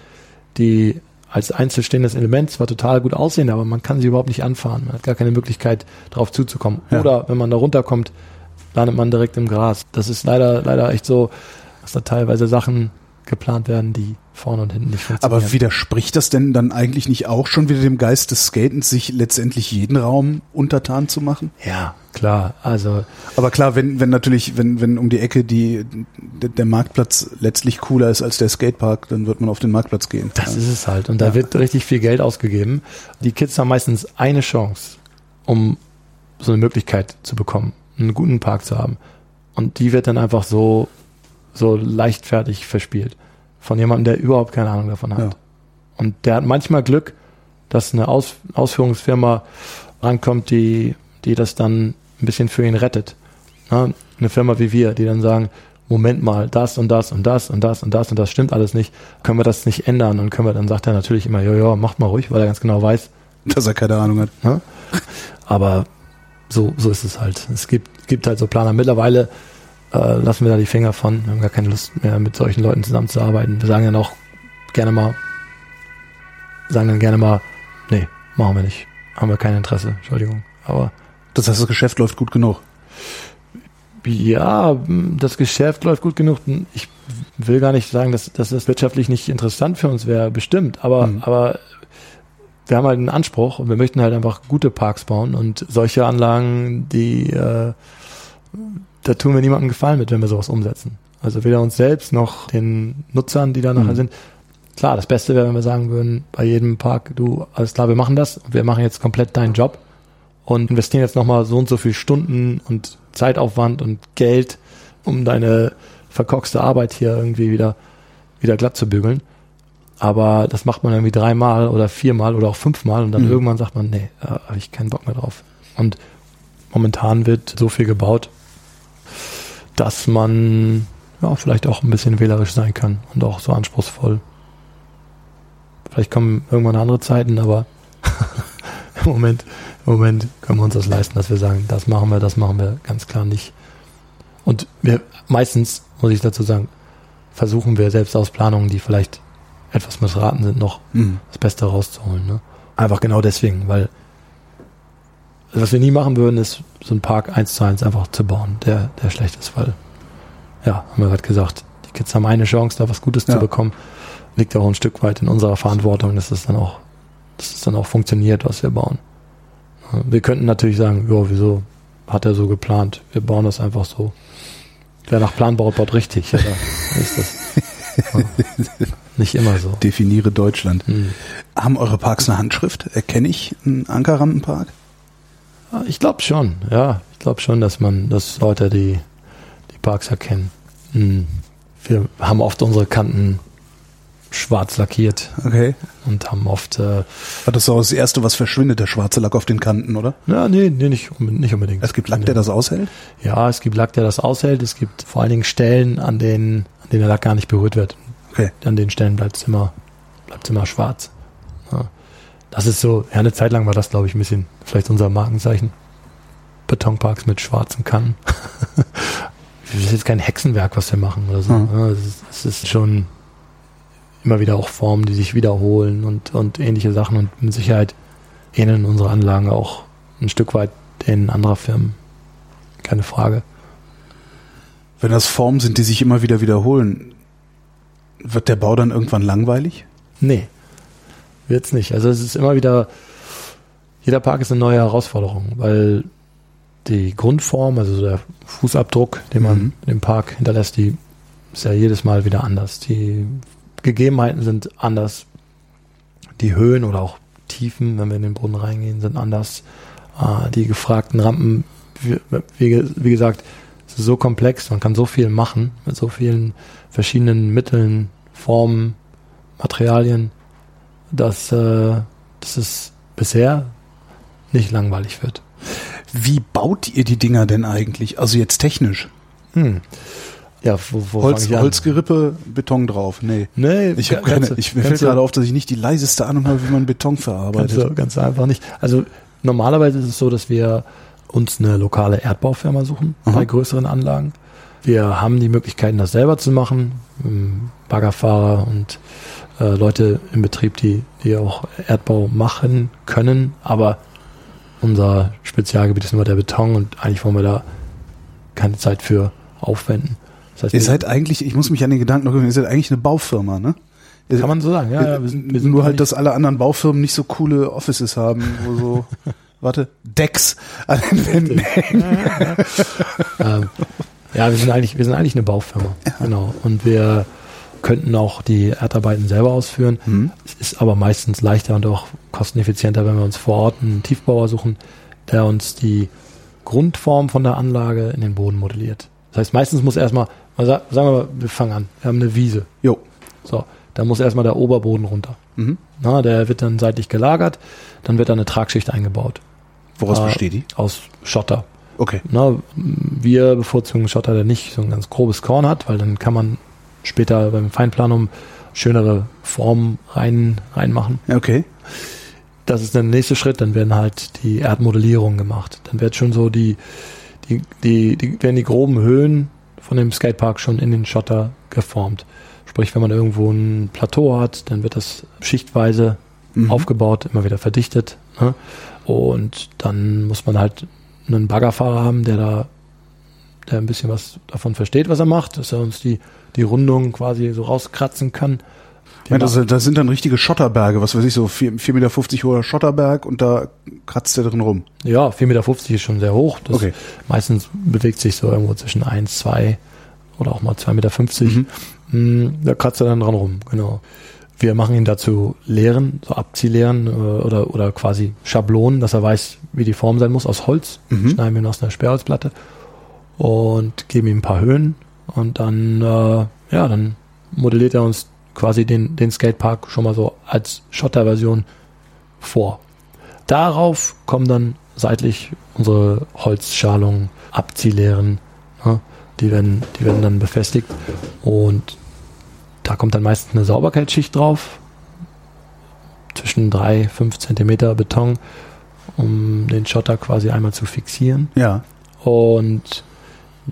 die als einzelstehendes Element zwar total gut aussehen, aber man kann sie überhaupt nicht anfahren. Man hat gar keine Möglichkeit, darauf zuzukommen. Ja. Oder wenn man da runterkommt, landet man direkt im Gras. Das ist leider, leider echt so, dass da teilweise Sachen geplant werden, die vorne und hinten nicht funktionieren. Aber widerspricht das denn dann eigentlich nicht auch schon wieder dem Geist des Skatens, sich letztendlich jeden Raum untertan zu machen? ja, klar. Also Aber klar, wenn, wenn natürlich, wenn, wenn um die Ecke die, der, Marktplatz letztlich cooler ist als der Skatepark, dann wird man auf den Marktplatz gehen. Das ja. ist es halt. Und da Ja. wird richtig viel Geld ausgegeben. Die Kids haben meistens eine Chance, um so eine Möglichkeit zu bekommen, einen guten Park zu haben. Und die wird dann einfach so, so leichtfertig verspielt. Von jemandem, der überhaupt keine Ahnung davon hat. Ja. Und der hat manchmal Glück, dass eine Aus Ausführungsfirma rankommt, die, die das dann ein bisschen für ihn rettet. Ja, eine Firma wie wir, die dann sagen, Moment mal, das und das und das und das und das und das stimmt alles nicht, können wir das nicht ändern? Und können wir, dann sagt er natürlich immer, ja, ja, macht mal ruhig, weil er ganz genau weiß, Dass er keine Ahnung hat. Ne? Aber so, so ist es halt. Es gibt, gibt halt so Planer. Mittlerweile äh, lassen wir da die Finger von. Wir haben gar keine Lust mehr, mit solchen Leuten zusammenzuarbeiten. Wir sagen dann auch gerne mal, sagen dann gerne mal, nee, machen wir nicht. Haben wir kein Interesse, Entschuldigung. Aber Das heißt, das Geschäft läuft gut genug. ja, das Geschäft läuft gut genug. Ich will gar nicht sagen, dass, dass das wirtschaftlich nicht interessant für uns wäre, bestimmt. Aber, Mhm. aber wir haben halt einen Anspruch und wir möchten halt einfach gute Parks bauen und solche Anlagen, die, äh, da tun wir niemandem Gefallen mit, wenn wir sowas umsetzen. Also weder uns selbst noch den Nutzern, die da nachher Mhm. sind. Klar, das Beste wäre, wenn wir sagen würden, bei jedem Park, du, alles klar, wir machen das, wir machen jetzt komplett deinen Job und investieren jetzt nochmal so und so viel Stunden und Zeitaufwand und Geld, um deine verkorkste Arbeit hier irgendwie wieder, wieder glatt zu bügeln. Aber das macht man irgendwie dreimal oder viermal oder auch fünfmal und dann Mhm. irgendwann sagt man, nee, da habe ich keinen Bock mehr drauf. Und momentan wird so viel gebaut, dass man ja, vielleicht auch ein bisschen wählerisch sein kann und auch so anspruchsvoll. Vielleicht kommen irgendwann andere Zeiten, aber im Moment, im Moment können wir uns das leisten, dass wir sagen, das machen wir, das machen wir ganz klar nicht. Und wir meistens, muss ich dazu sagen, versuchen wir selbst aus Planungen, die vielleicht etwas missraten sind, noch Mhm. das Beste rauszuholen. Ne? Einfach genau deswegen, weil was wir nie machen würden, ist so einen Park eins zu eins einfach zu bauen, der, der schlecht ist, weil, ja, haben wir gerade gesagt, die Kids haben eine Chance, da was Gutes Ja. zu bekommen. Liegt auch ein Stück weit in unserer Verantwortung, dass es dann auch, dass es dann auch funktioniert, was wir bauen. Wir könnten natürlich sagen, ja, wieso hat er so geplant? Wir bauen das einfach so. Wer nach Plan baut, baut richtig. Ja, da ist das ja, nicht immer so. Definiere Deutschland. Hm. Haben eure Parks eine Handschrift? Erkenne ich einen Ankerrampenpark? Ich glaube schon, ja. Ich glaube schon, dass man, dass Leute die, die Parks erkennen. Hm. Wir haben oft unsere Kanten schwarz lackiert Okay. und haben oft, äh, das so das Erste, was verschwindet, der schwarze Lack auf den Kanten, oder? ja, nee, nee, nicht, nicht unbedingt. Es gibt Lack, der das aushält? Ja, es gibt Lack, der das aushält. Es gibt vor allen Dingen Stellen, an denen, an denen der Lack gar nicht berührt wird. Okay. An den Stellen bleibt es immer, bleibt's immer schwarz. Das ist so, ja, eine Zeit lang war das, glaube ich, ein bisschen vielleicht unser Markenzeichen. Betonparks mit schwarzen Kannen. Das ist jetzt kein Hexenwerk, was wir machen oder so. Mhm. Es ist, es ist schon immer wieder auch Formen, die sich wiederholen und, und ähnliche Sachen und mit Sicherheit ähneln unsere Anlagen auch ein Stück weit denen anderer Firmen. Keine Frage. Wenn das Formen sind, die sich immer wieder wiederholen, wird der Bau dann irgendwann langweilig? Nee, wird's nicht. Also es ist immer wieder, jeder Park ist eine neue Herausforderung, weil die Grundform, also so der Fußabdruck, den man Mhm. in dem Park hinterlässt, die ist ja jedes Mal wieder anders. Die Gegebenheiten sind anders. Die Höhen oder auch Tiefen, wenn wir in den Boden reingehen, sind anders. Äh, die gefragten Rampen, wie gesagt, es ist so komplex, man kann so viel machen mit so vielen verschiedenen Mitteln, Formen, Materialien, dass, äh, dass es bisher nicht langweilig wird. Wie baut ihr die Dinger denn eigentlich? Also jetzt technisch. Hm. Ja, wo, wo Holz? Holzgerippe, Beton drauf. Nee. Nee, Ich habe keine, ich, mir fällt gerade auf, dass ich nicht die leiseste Ahnung habe, wie man Beton Ganz, verarbeitet. so- ganz einfach nicht. Also normalerweise ist es so, dass wir uns eine lokale Erdbaufirma suchen Aha. bei größeren Anlagen. Wir haben die Möglichkeiten, das selber zu machen. Ähm, Baggerfahrer und äh, Leute im Betrieb, die, die auch Erdbau machen können. Aber unser Spezialgebiet ist nur der Beton und eigentlich wollen wir da keine Zeit für aufwenden. Das heißt, Ihr seid eigentlich, ich muss mich an den Gedanken noch gewöhnen, ihr seid eigentlich eine Baufirma, ne? Ihr- kann man so sagen, ja. ja wir sind, wir sind Nur halt, dass alle anderen Baufirmen nicht so coole Offices haben, wo so, warte, Decks an den Wänden hängen. ähm, ja, wir sind eigentlich, wir sind eigentlich eine Baufirma. Genau. Und wir könnten auch die Erdarbeiten selber ausführen. Hm. Es ist aber meistens leichter und auch kosteneffizienter, wenn wir uns vor Ort einen Tiefbauer suchen, der uns die Grundform von der Anlage in den Boden modelliert. Das heißt, meistens muss erstmal, mal sa- sagen wir mal, wir fangen an, wir haben eine Wiese. Jo. So, da muss erstmal der Oberboden runter. Mhm. Na, der wird dann seitlich gelagert, dann wird da eine Tragschicht eingebaut. Woraus Äh, besteht die? Aus Schotter. Okay. Na, wir bevorzugen Schotter, der nicht so ein ganz grobes Korn hat, weil dann kann man später beim Feinplanum schönere Formen rein, reinmachen. Okay. Das ist der nächste Schritt, dann werden halt die Erdmodellierungen gemacht. Dann wird schon so die, die, die, die, werden die groben Höhen von dem Skatepark schon in den Schotter geformt. Sprich, wenn man irgendwo ein Plateau hat, dann wird das schichtweise Mhm. aufgebaut, immer wieder verdichtet. Ne? Und dann muss man halt einen Baggerfahrer haben, der da, der ein bisschen was davon versteht, was er macht, dass er uns die, die Rundung quasi so rauskratzen kann. Ja, das, das sind dann richtige Schotterberge, was weiß ich, so 4,50 Meter hoher Schotterberg und da kratzt der drin rum. Ja, 4,50 Meter ist schon sehr hoch. Das Okay. Meistens bewegt sich so irgendwo zwischen 1, 2 oder auch mal 2,50 Meter. Mhm. Mm, Da kratzt er dann dran rum, genau. Wir machen ihn dazu Lehren, so Abziehlehren äh, oder, oder quasi Schablonen, dass er weiß, wie die Form sein muss, aus Holz. Mhm. Schneiden wir ihn aus einer Sperrholzplatte und geben ihm ein paar Höhen und dann, äh, ja, dann modelliert er uns quasi den, den Skatepark schon mal so als Schotterversion vor. Darauf kommen dann seitlich unsere Holzschalungen, Abziehlehren, ne? die, werden, die werden dann befestigt und da kommt dann meistens eine Sauberkeitsschicht drauf, zwischen drei, fünf Zentimeter Beton, um den Schotter quasi einmal zu fixieren. Ja. Und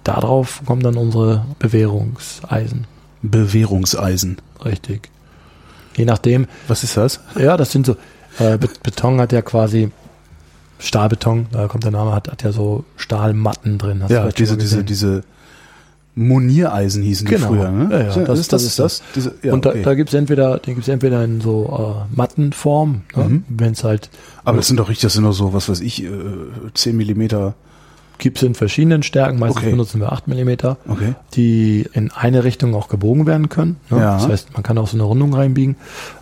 darauf kommen dann unsere Bewährungseisen. Bewährungseisen. Richtig. Je nachdem, Was ist das? ja, das sind so, äh, Be- Beton hat ja quasi Stahlbeton, da kommt der Name, hat, hat ja so Stahlmatten drin. Ja, diese, diese, diese Moniereisen hießen die Genau. früher, ne? Ja, ja, das, das- ist, das das ist ist das. Diese, ja, und da, okay. da gibt's entweder, den gibt's entweder in so äh, Mattenform, ne? Mhm. wenn es halt Aber das sind doch richtig, das sind doch so, was weiß ich, äh, 10 Millimeter. Gibt's in verschiedenen Stärken, meistens Okay. benutzen wir 8 Millimeter, Okay. die in eine Richtung auch gebogen werden können. Ne? Ja. Das heißt, man kann auch so eine Rundung reinbiegen.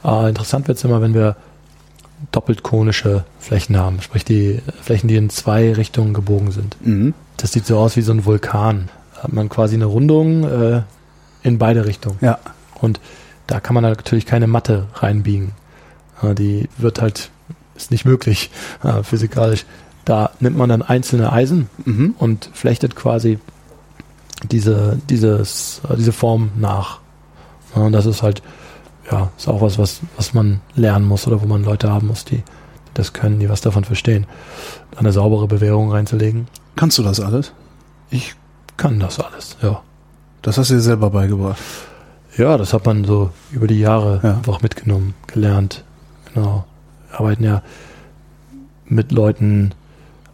Äh, interessant wird's immer, wenn wir doppelt konische Flächen haben, sprich die Flächen, die in zwei Richtungen gebogen sind. Mhm. Das sieht so aus wie so ein Vulkan. Da hat man quasi eine Rundung äh, in beide Richtungen. Ja. Und da kann man natürlich keine Matte reinbiegen. Ja, die wird halt, ist nicht möglich äh, physikalisch. Da nimmt man dann einzelne Eisen Mhm. und flechtet quasi diese, dieses, äh, diese Form nach. Ja, und das ist halt, ja, ist auch was, was, was man lernen muss oder wo man Leute haben muss, die, die das können, die was davon verstehen. Eine saubere Bewährung reinzulegen. Kannst du das alles? Ich kann das alles, ja. Das hast du dir selber beigebracht. Ja, das hat man so über die Jahre Ja. einfach mitgenommen, gelernt. Genau. Wir arbeiten ja mit Leuten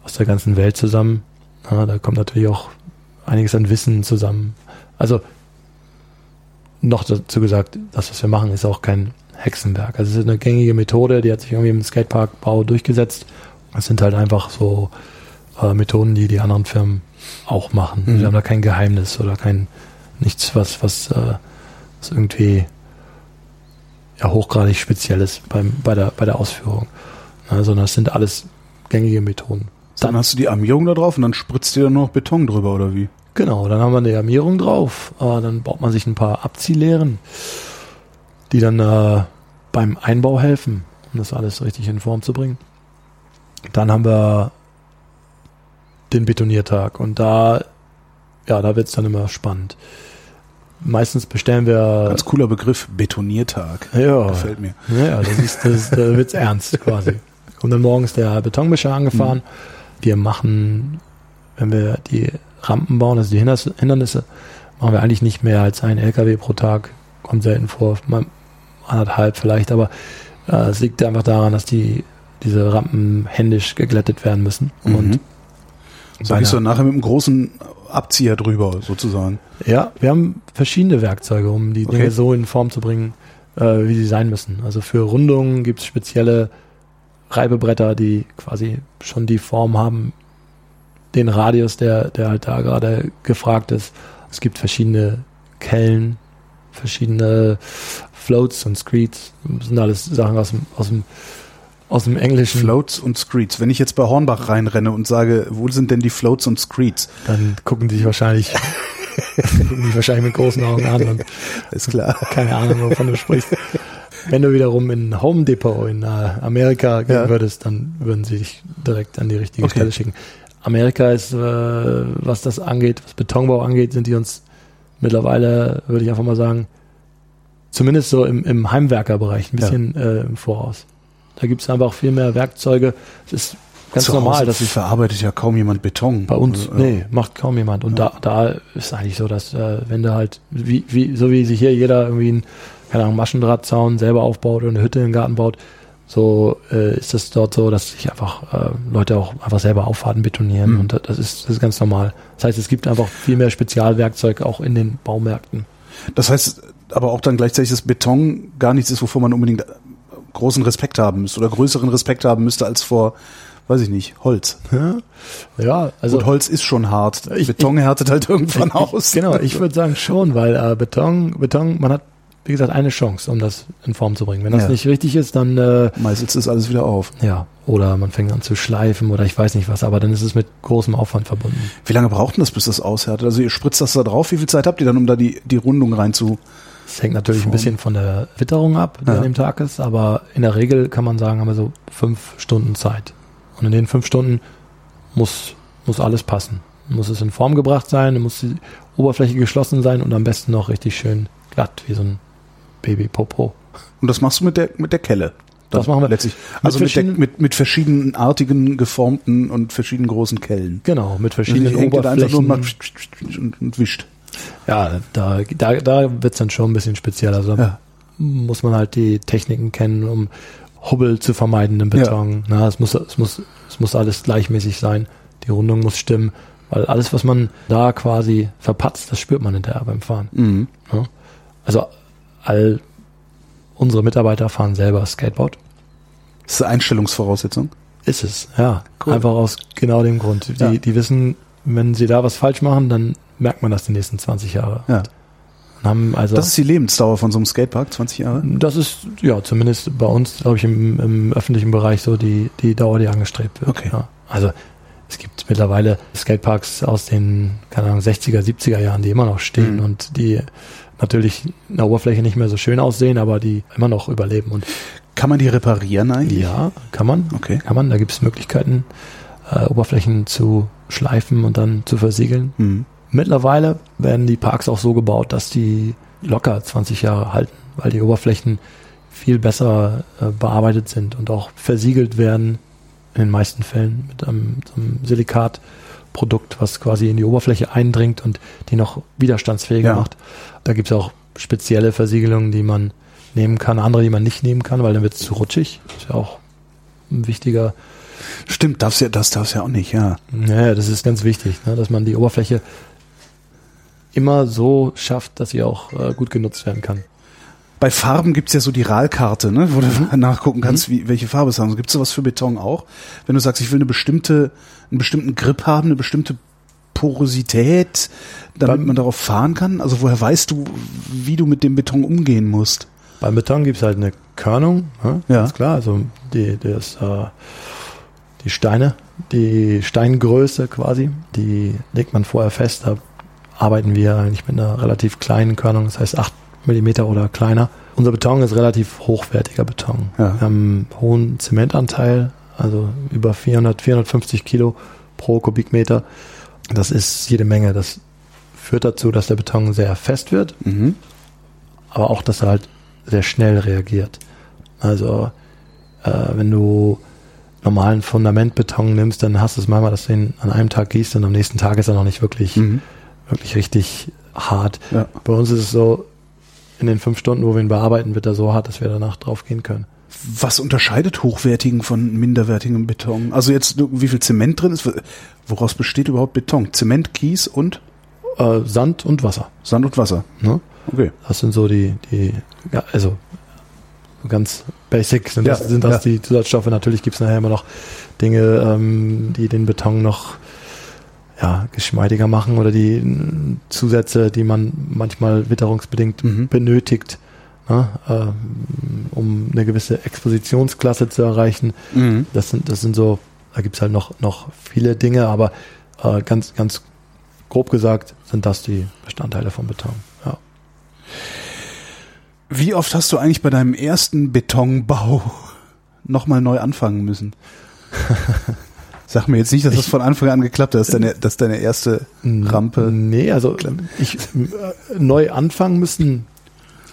aus der ganzen Welt zusammen. Ja, da kommt natürlich auch einiges an Wissen zusammen. Also noch dazu gesagt, das, was wir machen, ist auch kein Hexenwerk. Also es ist eine gängige Methode, die hat sich irgendwie im Skateparkbau durchgesetzt. Es sind halt einfach so äh, Methoden, die die anderen Firmen auch machen. Mhm. Wir haben da kein Geheimnis oder kein nichts, was, was, äh, was irgendwie ja, hochgradig speziell ist beim, bei, der, bei der Ausführung. Ja, sondern es sind alles gängige Methoden. Dann hast du die Armierung da drauf und dann spritzt dir dann nur noch Beton drüber, oder wie? Genau, dann haben wir eine Armierung drauf. Äh, dann baut man sich ein paar Abziehlehren, die dann äh, beim Einbau helfen, um das alles richtig in Form zu bringen. Dann haben wir den Betoniertag und da, ja, da wird's dann immer spannend. Meistens bestellen wir. Ganz cooler Begriff, Betoniertag. ja, Gefällt mir. ja, das ist, das, da wird's ernst quasi. Kommt dann morgens der Betonmischer angefahren. Wir machen, wenn wir die Rampen bauen, also die Hindernisse, machen wir eigentlich nicht mehr als ein LKW pro Tag. Kommt selten vor, mal anderthalb vielleicht, aber äh, es liegt einfach daran, dass die diese Rampen händisch geglättet werden müssen. Mhm. Und So gehst du nachher mit einem großen Abzieher drüber, sozusagen. Ja, wir haben verschiedene Werkzeuge, um die Okay. Dinge so in Form zu bringen, äh, wie sie sein müssen. Also für Rundungen gibt es spezielle Reibebretter, die quasi schon die Form haben, den Radius, der, der halt da gerade gefragt ist. Es gibt verschiedene Kellen, verschiedene Floats und Screeds. Das sind alles Sachen aus dem, aus dem, aus dem Englischen. Floats und Screeds. Wenn ich jetzt bei Hornbach reinrenne und sage, wo sind denn die Floats und Screeds? Dann gucken die sich wahrscheinlich, gucken die wahrscheinlich mit großen Augen an und Ist klar. keine Ahnung, wovon du sprichst. Wenn du wiederum in Home Depot in äh, Amerika gehen Ja. würdest, dann würden sie dich direkt an die richtige Okay. Stelle schicken. Amerika ist, äh, was das angeht, was Betonbau angeht, sind die uns mittlerweile, würde ich einfach mal sagen, zumindest so im, im Heimwerkerbereich ein Ja. bisschen äh, im Voraus. Da gibt es einfach viel mehr Werkzeuge. Es ist ganz Zu normal, Hause dass ich verarbeitet ja kaum jemand Beton. bei uns, Also, nee, macht kaum jemand. Und da, da ist eigentlich so, dass äh, wenn du halt, wie, wie, so wie sich hier jeder irgendwie einen, keine Ahnung, Maschendrahtzaun selber aufbaut oder eine Hütte im Garten baut, so äh, ist es dort so, dass sich einfach äh, Leute auch einfach selber Auffahrten betonieren Mhm. und das- das ist, das ist ganz normal. Das heißt, es gibt einfach viel mehr Spezialwerkzeug auch in den Baumärkten. Das heißt aber auch dann gleichzeitig, dass Beton gar nichts ist, wovor man unbedingt großen Respekt haben müsste oder größeren Respekt haben müsste als vor, weiß ich nicht, Holz. Ja, also Gut, Holz ist schon hart. Ich- Beton härtet halt irgendwann Ich- aus. Genau, ich würde sagen schon, weil äh, Beton, Beton, man hat, wie gesagt, eine Chance, um das in Form zu bringen. Wenn das Ja. nicht richtig ist, dann äh, Meißelt es alles wieder auf. Ja, oder man fängt an zu schleifen oder ich weiß nicht was, aber dann ist es mit großem Aufwand verbunden. Wie lange braucht denn das, bis das aushärtet? Also ihr spritzt das da drauf. Wie viel Zeit habt ihr dann, um da die, die Rundung rein zu... Es hängt natürlich Form. ein bisschen von der Witterung ab, die Ja. an dem Tag ist, aber in der Regel kann man sagen, haben wir so fünf Stunden Zeit. Und in den fünf Stunden muss, muss alles passen. Muss es in Form gebracht sein, muss die Oberfläche geschlossen sein und am besten noch richtig schön glatt, wie so ein Baby-Popo. Und das machst du mit der, mit der Kelle. Das machen wir letztlich. Also mit, der, verschiedenen- mit, mit verschiedenartigen, geformten und verschiedenen großen Kellen. Genau, mit Also verschiedenen nur Oberflächen. und, macht und, wischt. Ja, da, da, da wird's dann schon ein bisschen speziell. Also da Ja. muss man halt die Techniken kennen, um Hubbel zu vermeiden im Beton. Na, es, muss, es, muss, es muss alles gleichmäßig sein. Die Rundung muss stimmen. Weil alles, was man da quasi verpatzt, das spürt man hinterher beim Fahren. Mhm. Ja. Also all unsere Mitarbeiter fahren selber Skateboard. Das ist eine Einstellungsvoraussetzung. Ist es, ja. Cool. Einfach aus genau dem Grund. Die, Ja. die wissen, wenn sie da was falsch machen, dann merkt man das die nächsten 20 Jahre. Ja. Also Das ist die Lebensdauer von so einem Skatepark, 20 Jahre. Das ist, ja, zumindest bei uns, glaube ich, im, im öffentlichen Bereich so die, die Dauer, die angestrebt wird. Okay. Ja. Also es gibt mittlerweile Skateparks aus den, keine Ahnung, 60er, 70er Jahren, die immer noch stehen Mhm. und die natürlich in der Oberfläche nicht mehr so schön aussehen, aber die immer noch überleben. Und Kann man die reparieren eigentlich? ja, kann man. Okay. Kann man, da gibt es Möglichkeiten, äh, Oberflächen zu schleifen und dann zu versiegeln. Mhm. Mittlerweile werden die Parks auch so gebaut, dass die locker 20 Jahre halten, weil die Oberflächen viel besser äh, bearbeitet sind und auch versiegelt werden, in den meisten Fällen mit einem, einem Silikatprodukt, was quasi in die Oberfläche eindringt und die noch widerstandsfähiger Ja. macht. Da gibt es auch spezielle Versiegelungen, die man nehmen kann, andere, die man nicht nehmen kann, weil dann wird es zu rutschig. ist ja auch ein wichtiger Stimmt, darf's ja, das darf's ja auch nicht, ja. ja, das ist ganz wichtig, ne, dass man die Oberfläche immer so schafft, dass sie auch äh, gut genutzt werden kann. Bei Farben gibt's ja so die RAL-Karte, ne, wo du nachgucken kannst, wie, welche Farbe es haben. Gibt's sowas für Beton auch? Wenn du sagst, ich will eine bestimmte, einen bestimmten Grip haben, eine bestimmte Porosität, damit man darauf fahren kann? Also woher weißt du, wie du mit dem Beton umgehen musst? Beim Beton gibt's halt eine Körnung, ne? Ja. ganz klar. Also die, das, äh, die Steine, die Steingröße quasi, die legt man vorher fest. Da arbeiten wir eigentlich mit einer relativ kleinen Körnung, das heißt 8 Millimeter oder kleiner. Unser Beton ist relativ hochwertiger Beton. Ja. Wir haben einen hohen Zementanteil, also über 400, 450 Kilo pro Kubikmeter. Das ist jede Menge. Das führt dazu, dass der Beton sehr fest wird Mhm. aber auch, dass er halt sehr schnell reagiert. Also äh, wenn du normalen Fundamentbeton nimmst, dann hast du es manchmal, dass du ihn an einem Tag gießt und am nächsten Tag ist er noch nicht wirklich, Mhm. wirklich richtig hart. Ja. Bei uns ist es so, in den fünf Stunden, wo wir ihn bearbeiten, wird er so hart, dass wir danach drauf gehen können. Was unterscheidet hochwertigen von minderwertigem Beton? Also jetzt, wie viel Zement drin ist? Woraus besteht überhaupt Beton? Zement, Kies und Äh, Sand und Wasser. Sand und Wasser. Ne? Okay. Das sind so die, die ja, also so ganz basic sind, Ja, das, sind das ja. die Zusatzstoffe. Natürlich gibt es nachher immer noch Dinge, ähm, die den Beton noch ja, geschmeidiger machen oder die äh, Zusätze, die man manchmal witterungsbedingt Mhm. benötigt, ne, ähm, um eine gewisse Expositionsklasse zu erreichen. Mhm. Das sind, das sind so, da gibt es halt noch, noch viele Dinge, aber äh, ganz, ganz grob gesagt sind das die Bestandteile von Beton. Ja. Wie oft hast du eigentlich bei deinem ersten Betonbau nochmal neu anfangen müssen? Sag mir jetzt nicht, dass das von Anfang an geklappt hat, dass deine, dass deine erste Rampe. Nee, also ich äh, neu anfangen müssen.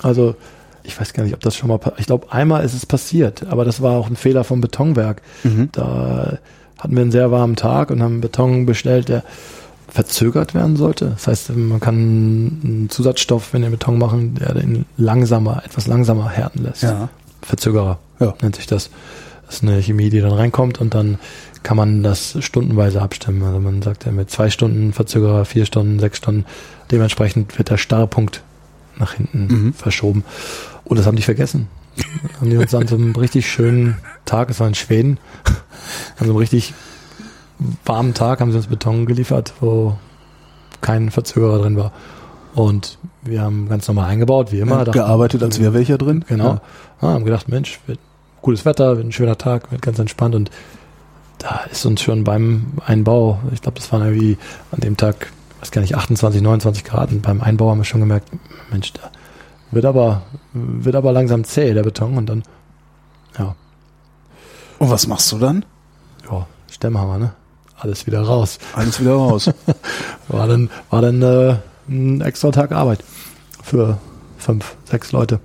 Also ich weiß gar nicht, ob das schon mal. Ich glaube, einmal ist es passiert, aber das war auch ein Fehler vom Betonwerk. Mhm. Da hatten wir einen sehr warmen Tag und haben Beton bestellt, der verzögert werden sollte. Das heißt, man kann einen Zusatzstoff, wenn wir Beton machen, der den langsamer, etwas langsamer härten lässt. Ja. Verzögerer Ja. nennt sich das. Das ist eine Chemie, die dann reinkommt und dann kann man das stundenweise abstimmen. Also man sagt ja mit zwei Stunden Verzögerer, vier Stunden, sechs Stunden. Dementsprechend wird der Starrpunkt nach hinten Mhm. verschoben. Und das haben die vergessen. haben die uns an so einem richtig schönen Tag, es war in Schweden, an so einem richtig warmen Tag haben sie uns Beton geliefert, wo kein Verzögerer drin war. Und wir haben ganz normal eingebaut, wie immer. Dachten- gearbeitet, als wäre welcher drin. Genau. Ja. Ja, haben gedacht, Mensch, wird cooles Wetter, wird ein schöner Tag, wird ganz entspannt und da ist uns schon beim Einbau, ich glaube, das waren irgendwie an dem Tag, weiß gar nicht, 28, 29 Grad und beim Einbau haben wir schon gemerkt, Mensch, da wird aber, wird aber langsam zäh, der Beton und dann, ja, Und was machst du dann? ja, Stemmhammer, ne? Alles wieder raus. Alles wieder raus. War dann, war dann äh, ein extra Tag Arbeit für fünf, sechs Leute.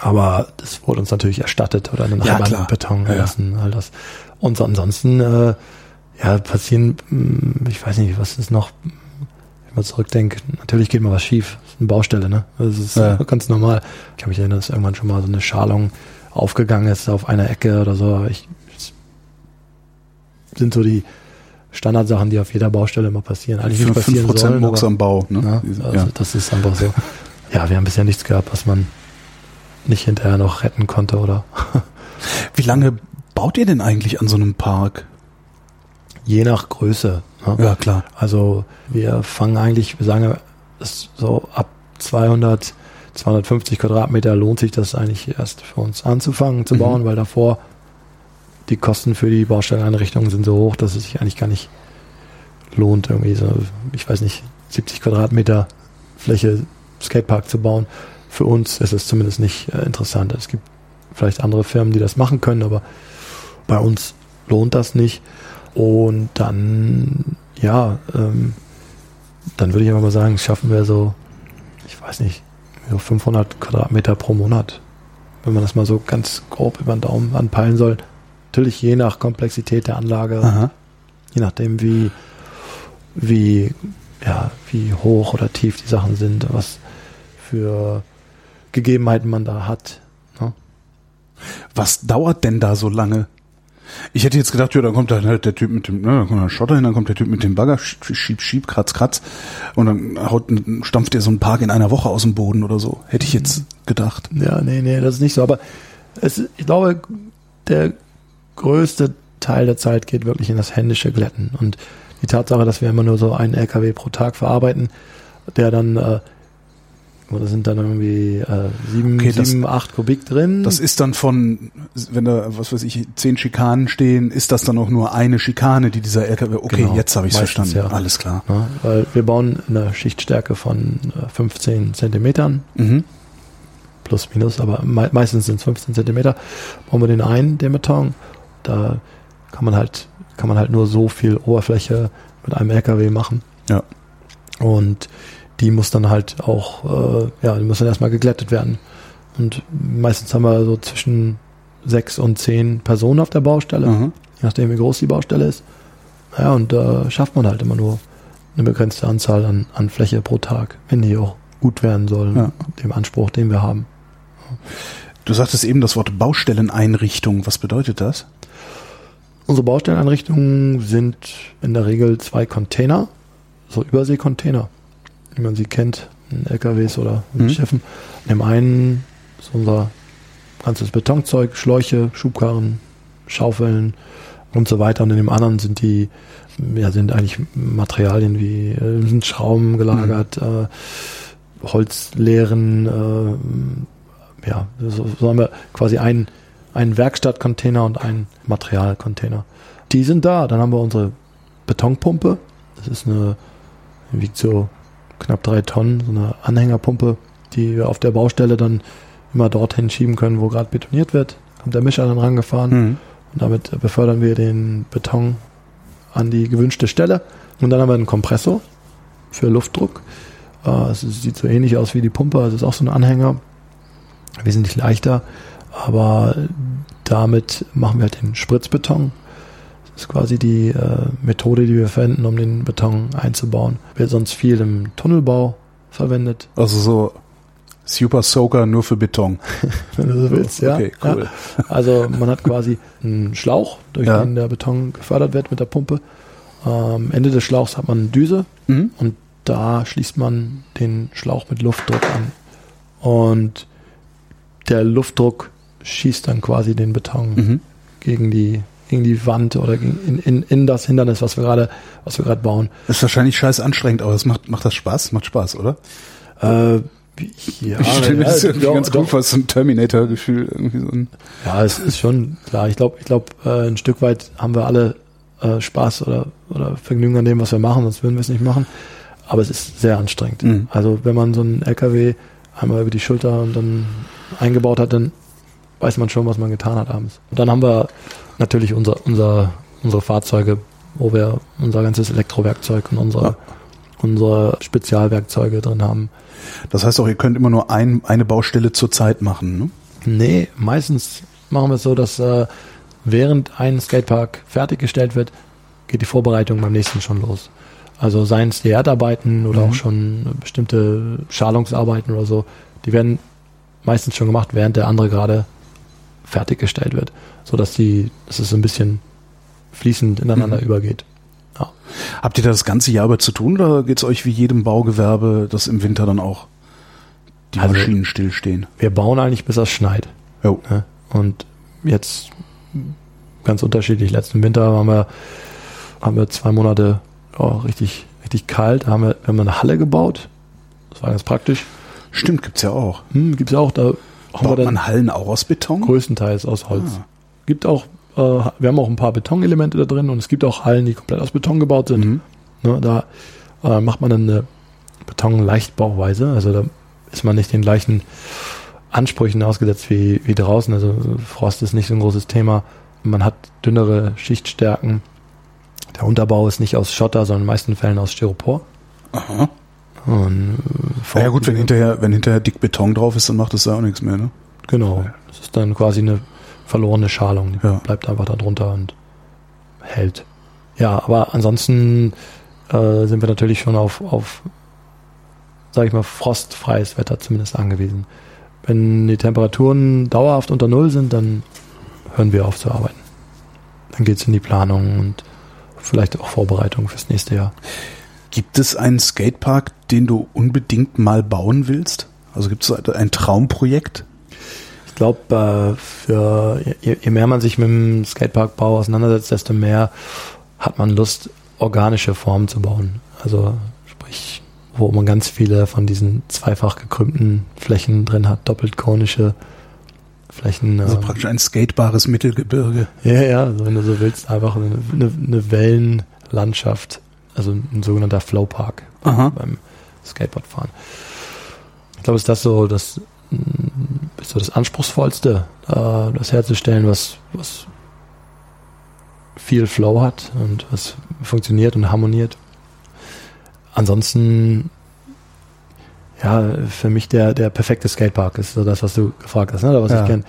Aber das wurde uns natürlich erstattet oder einen Ja, klar. Beton Ja, ja. gelassen, all das. Und so ansonsten, äh, ja, passieren, mh, ich weiß nicht, was ist noch, wenn man zurückdenkt, natürlich geht mal was schief. Das ist eine Baustelle, ne? Das ist Ja. ganz normal. Ich kann mich erinnern, dass irgendwann schon mal so eine Schalung aufgegangen ist auf einer Ecke oder so. Ich, es sind so die Standardsachen, die auf jeder Baustelle immer passieren. Eigentlich nicht passieren Prozent sollen, Murks am Bau. Ne? ja, Diese- also ja. das ist einfach so. Ja, wir haben bisher nichts gehabt, was man nicht hinterher noch retten konnte oder Wie lange baut ihr denn eigentlich an so einem Park? je nach Größe. Ne? Ja, klar. Also wir fangen eigentlich, wir sagen, das so ab 200, 250 Quadratmeter lohnt sich das eigentlich erst für uns anzufangen zu Mhm. bauen, weil davor die Kosten für die Baustelleneinrichtungen sind so hoch, dass es sich eigentlich gar nicht lohnt, irgendwie so, ich weiß nicht, 70 Quadratmeter Fläche Skatepark zu bauen. Für uns ist es zumindest nicht äh, interessant. Es gibt vielleicht andere Firmen, die das machen können, aber bei uns lohnt das nicht. Und dann, ja, ähm, dann würde ich aber mal sagen, schaffen wir so, ich weiß nicht, so 500 Quadratmeter pro Monat. Wenn man das mal so ganz grob über den Daumen anpeilen soll. Natürlich je nach Komplexität der Anlage, Aha. je nachdem wie, wie, ja, wie hoch oder tief die Sachen sind, was für Gegebenheiten man da hat. Ne? Was dauert denn da so lange? Ich hätte jetzt gedacht, ja, dann kommt dann halt der Typ mit dem, ne, dann kommt der Schotter hin, dann kommt der Typ mit dem Bagger, schieb, schieb, kratz, kratz, und dann haut, stampft der so einen Park in einer Woche aus dem Boden oder so. Hätte ich jetzt gedacht. Ja, nee, nee, das ist nicht so. Aber es, ich glaube, der größte Teil der Zeit geht wirklich in das händische Glätten. Und die Tatsache, dass wir immer nur so einen LKW pro Tag verarbeiten, der dann, äh, oder sind dann irgendwie äh, sieben, Okay, das- sieben, acht Kubik drin. Das ist dann von, wenn da, was weiß ich, zehn Schikanen stehen, ist das dann auch nur eine Schikane, die dieser LKW, okay, Genau, jetzt habe ich es verstanden. ja. Alles klar. ne, weil wir bauen eine Schichtstärke von äh, 15 Zentimetern, Mhm. plus minus, aber mei meistens sind es 15 Zentimeter, bauen wir den ein, den Beton. Da kann man halt, kann man halt nur so viel Oberfläche mit einem LKW machen. Ja. Und die muss dann halt auch, äh, ja, die muss dann erstmal geglättet werden. Und meistens haben wir so zwischen sechs und zehn Personen auf der Baustelle, Mhm. je nachdem wie groß die Baustelle ist. Ja, und da schafft man halt immer nur eine begrenzte Anzahl an, an Fläche pro Tag, wenn die auch gut werden sollen, Ja. dem Anspruch, den wir haben. Du sagtest eben das Wort Baustelleneinrichtung. Was bedeutet das? Unsere Baustelleneinrichtungen sind in der Regel zwei Container, so Überseekontainer, wie man sie kennt, in LKWs oder in Mhm. Schiffen. In dem einen ist unser ganzes Betonzeug, Schläuche, Schubkarren, Schaufeln und so weiter. Und in dem anderen sind die, ja, sind eigentlich Materialien wie äh, sind Schrauben gelagert, äh, Holzleeren, äh, ja, so, so haben wir quasi einen, einen Werkstattcontainer und einen Materialcontainer. Die sind da. Dann haben wir unsere Betonpumpe. Das ist eine, wiegt so knapp drei Tonnen, so eine Anhängerpumpe. die wir auf der Baustelle dann immer dorthin schieben können, wo gerade betoniert wird. Kommt der Mischer dann rangefahren Mhm. und damit befördern wir den Beton an die gewünschte Stelle. Und dann haben wir einen Kompressor für Luftdruck. Äh, Es sieht so ähnlich aus wie die Pumpe, es ist auch so ein Anhänger, wesentlich leichter, aber damit machen wir halt den Spritzbeton. Das ist quasi die äh, Methode, die wir verwenden, um den Beton einzubauen. Wird sonst viel im Tunnelbau verwendet, Also so Super Soaker nur für Beton. wenn du so willst. Ja. Okay, cool. Ja. Also man hat quasi einen Schlauch, durch Ja. den der Beton gefördert wird mit der Pumpe. Am Ende des Schlauchs hat man eine Düse Mhm. und da schließt man den Schlauch mit Luftdruck an. Und der Luftdruck schießt dann quasi den Beton Mhm. gegen die gegen die Wand oder in, in, in das Hindernis, was wir gerade was wir gerade bauen. Ist wahrscheinlich scheiß anstrengend, aber es macht, macht das Spaß? Macht Spaß, oder? Äh, ja, ich stelle mir ja, das irgendwie doch, ganz cool vor, so ein Terminator-Gefühl. Irgendwie so ein Ja, es ist schon klar. Ich glaube, ich glaube, äh, ein Stück weit haben wir alle äh, Spaß oder, oder Vergnügen an dem, was wir machen, sonst würden wir es nicht machen. Aber es ist sehr anstrengend. Mhm. Also wenn man so einen LKW einmal über die Schulter und dann eingebaut hat, dann weiß man schon, was man getan hat abends. Und dann haben wir natürlich unser, unser, unsere Fahrzeuge, wo wir unser ganzes Elektrowerkzeug und unsere, Ja. unsere Spezialwerkzeuge drin haben. Das heißt auch, ihr könnt immer nur ein, eine Baustelle zur Zeit machen, ne? Nee, meistens machen wir es so, dass äh, während ein Skatepark fertiggestellt wird, geht die Vorbereitung beim nächsten schon los. Also seien es die Erdarbeiten oder Mhm. auch schon bestimmte Schalungsarbeiten oder so, die werden meistens schon gemacht, während der andere gerade fertiggestellt wird, so dass die, dass es so ein bisschen fließend ineinander Mhm. übergeht. Habt ihr da das ganze Jahr über zu tun oder geht's euch wie jedem Baugewerbe, dass im Winter dann auch die Also- Maschinen stillstehen? Wir bauen eigentlich bis es schneit. Jo. Ne? Und jetzt ganz unterschiedlich. Letzten Winter haben wir, haben wir zwei Monate ja, richtig, richtig kalt. Da haben wir, wir haben eine Halle gebaut. Das war ganz praktisch. Stimmt, gibt's ja auch. Hm, gibt's auch. Da wir Baut dann man Hallen auch aus Beton? größtenteils aus Holz. Ah. Gibt auch, äh, wir haben auch ein paar Betonelemente da drin und es gibt auch Hallen, die komplett aus Beton gebaut sind. Mhm. Ne, da äh, macht man dann eine Beton-Leichtbauweise. Also da ist man nicht den gleichen Ansprüchen ausgesetzt wie, wie draußen. Also Frost ist nicht so ein großes Thema. Man hat dünnere Schichtstärken. Der Unterbau ist nicht aus Schotter, sondern in den meisten Fällen aus Styropor. Aha. Und, äh, ja gut, wenn hinterher, wenn hinterher dick Beton drauf ist, dann macht das ja auch nichts mehr, ne? Genau. Das ist dann quasi eine verlorene Schalung. Die Ja. bleibt einfach da drunter und hält. Ja, aber ansonsten äh, sind wir natürlich schon auf, auf, sag ich mal, frostfreies Wetter zumindest angewiesen. Wenn die Temperaturen dauerhaft unter Null sind, dann hören wir auf zu arbeiten. Dann geht's in die Planung und vielleicht auch Vorbereitung fürs nächste Jahr. Gibt es einen Skatepark, den du unbedingt mal bauen willst? Also gibt es ein Traumprojekt? Ich glaube, äh, für je, je mehr man sich mit dem Skateparkbau auseinandersetzt, desto mehr hat man Lust, organische Formen zu bauen. Also sprich, wo man ganz viele von diesen zweifach gekrümmten Flächen drin hat, doppelt konische Flächen. Also ähm, praktisch ein skatebares Mittelgebirge. ja, ja, also wenn du so willst, einfach eine, eine, Wellenlandschaft, also ein sogenannter Flowpark Aha. beim Skateboardfahren. Ich glaube, ist das so das, mh, ist so das Anspruchsvollste, äh, das herzustellen, was, was viel Flow hat und was funktioniert und harmoniert. Ansonsten, ja, für mich der, der perfekte Skatepark ist so das, was du gefragt hast, ne? oder was Ja. ich kenne.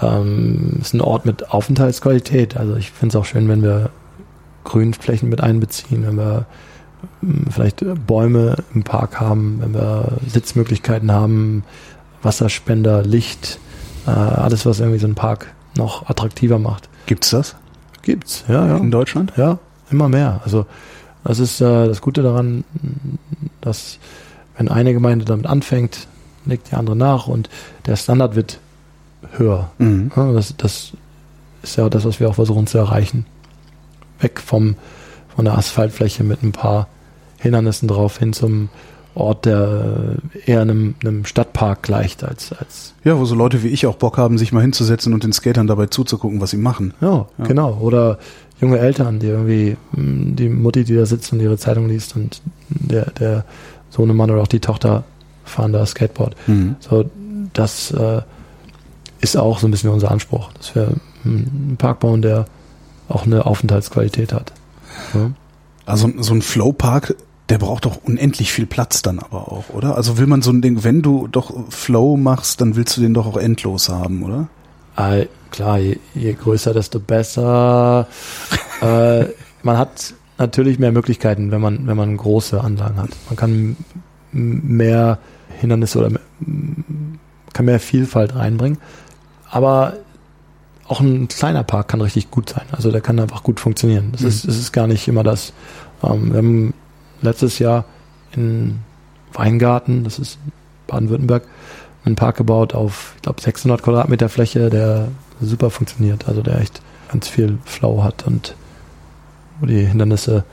Ähm, ist ein Ort mit Aufenthaltsqualität. Also ich finde es auch schön, wenn wir Grünflächen mit einbeziehen, wenn wir mh, vielleicht Bäume im Park haben, wenn wir Sitzmöglichkeiten haben, Wasserspender, Licht, äh, alles, was irgendwie so einen Park noch attraktiver macht. Gibt's das Gibt's, ja, ja. in Deutschland? Ja, immer mehr. Also das ist äh, das Gute daran, dass wenn eine Gemeinde damit anfängt, legt die andere nach und der Standard wird höher. Mhm. Ja, das, das ist ja das, was wir auch versuchen zu erreichen. Weg vom, von der Asphaltfläche mit ein paar Hindernissen drauf hin zum Ort, der eher einem, einem Stadtpark gleicht als, als Ja, wo so Leute wie ich auch Bock haben, sich mal hinzusetzen und den Skatern dabei zuzugucken, was sie machen. Ja, Ja. genau. Oder junge Eltern, die irgendwie, mh, die Mutti, die da sitzt und ihre Zeitung liest und der, der Sohnemann oder auch die Tochter fahren da Skateboard. Mhm. So, das äh, ist auch so ein bisschen unser Anspruch, dass wir einen Park bauen, der auch eine Aufenthaltsqualität hat. Ja. Also so ein Flowpark, der braucht doch unendlich viel Platz dann aber auch, oder? Also will man so ein Ding, wenn du doch Flow machst, dann willst du den doch auch endlos haben, oder? Äh, klar, je, je größer, desto besser. äh, man hat natürlich mehr Möglichkeiten, wenn man, wenn man große Anlagen hat. Man kann mehr Hindernisse oder kann mehr Vielfalt reinbringen. Aber auch ein kleiner Park kann richtig gut sein. Also der kann einfach gut funktionieren. Das, mhm. ist, das ist gar nicht immer das. Ähm, wir haben letztes Jahr in Weingarten, das ist Baden-Württemberg, einen Park gebaut auf, ich glaube, 600 Quadratmeter Fläche, der super funktioniert. Also der echt ganz viel Flow hat und wo die Hindernisse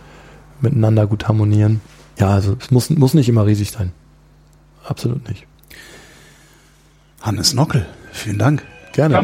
miteinander gut harmonieren. Ja, also es muss, muss nicht immer riesig sein. Absolut nicht. Hannes Nockel, vielen Dank. Gerne.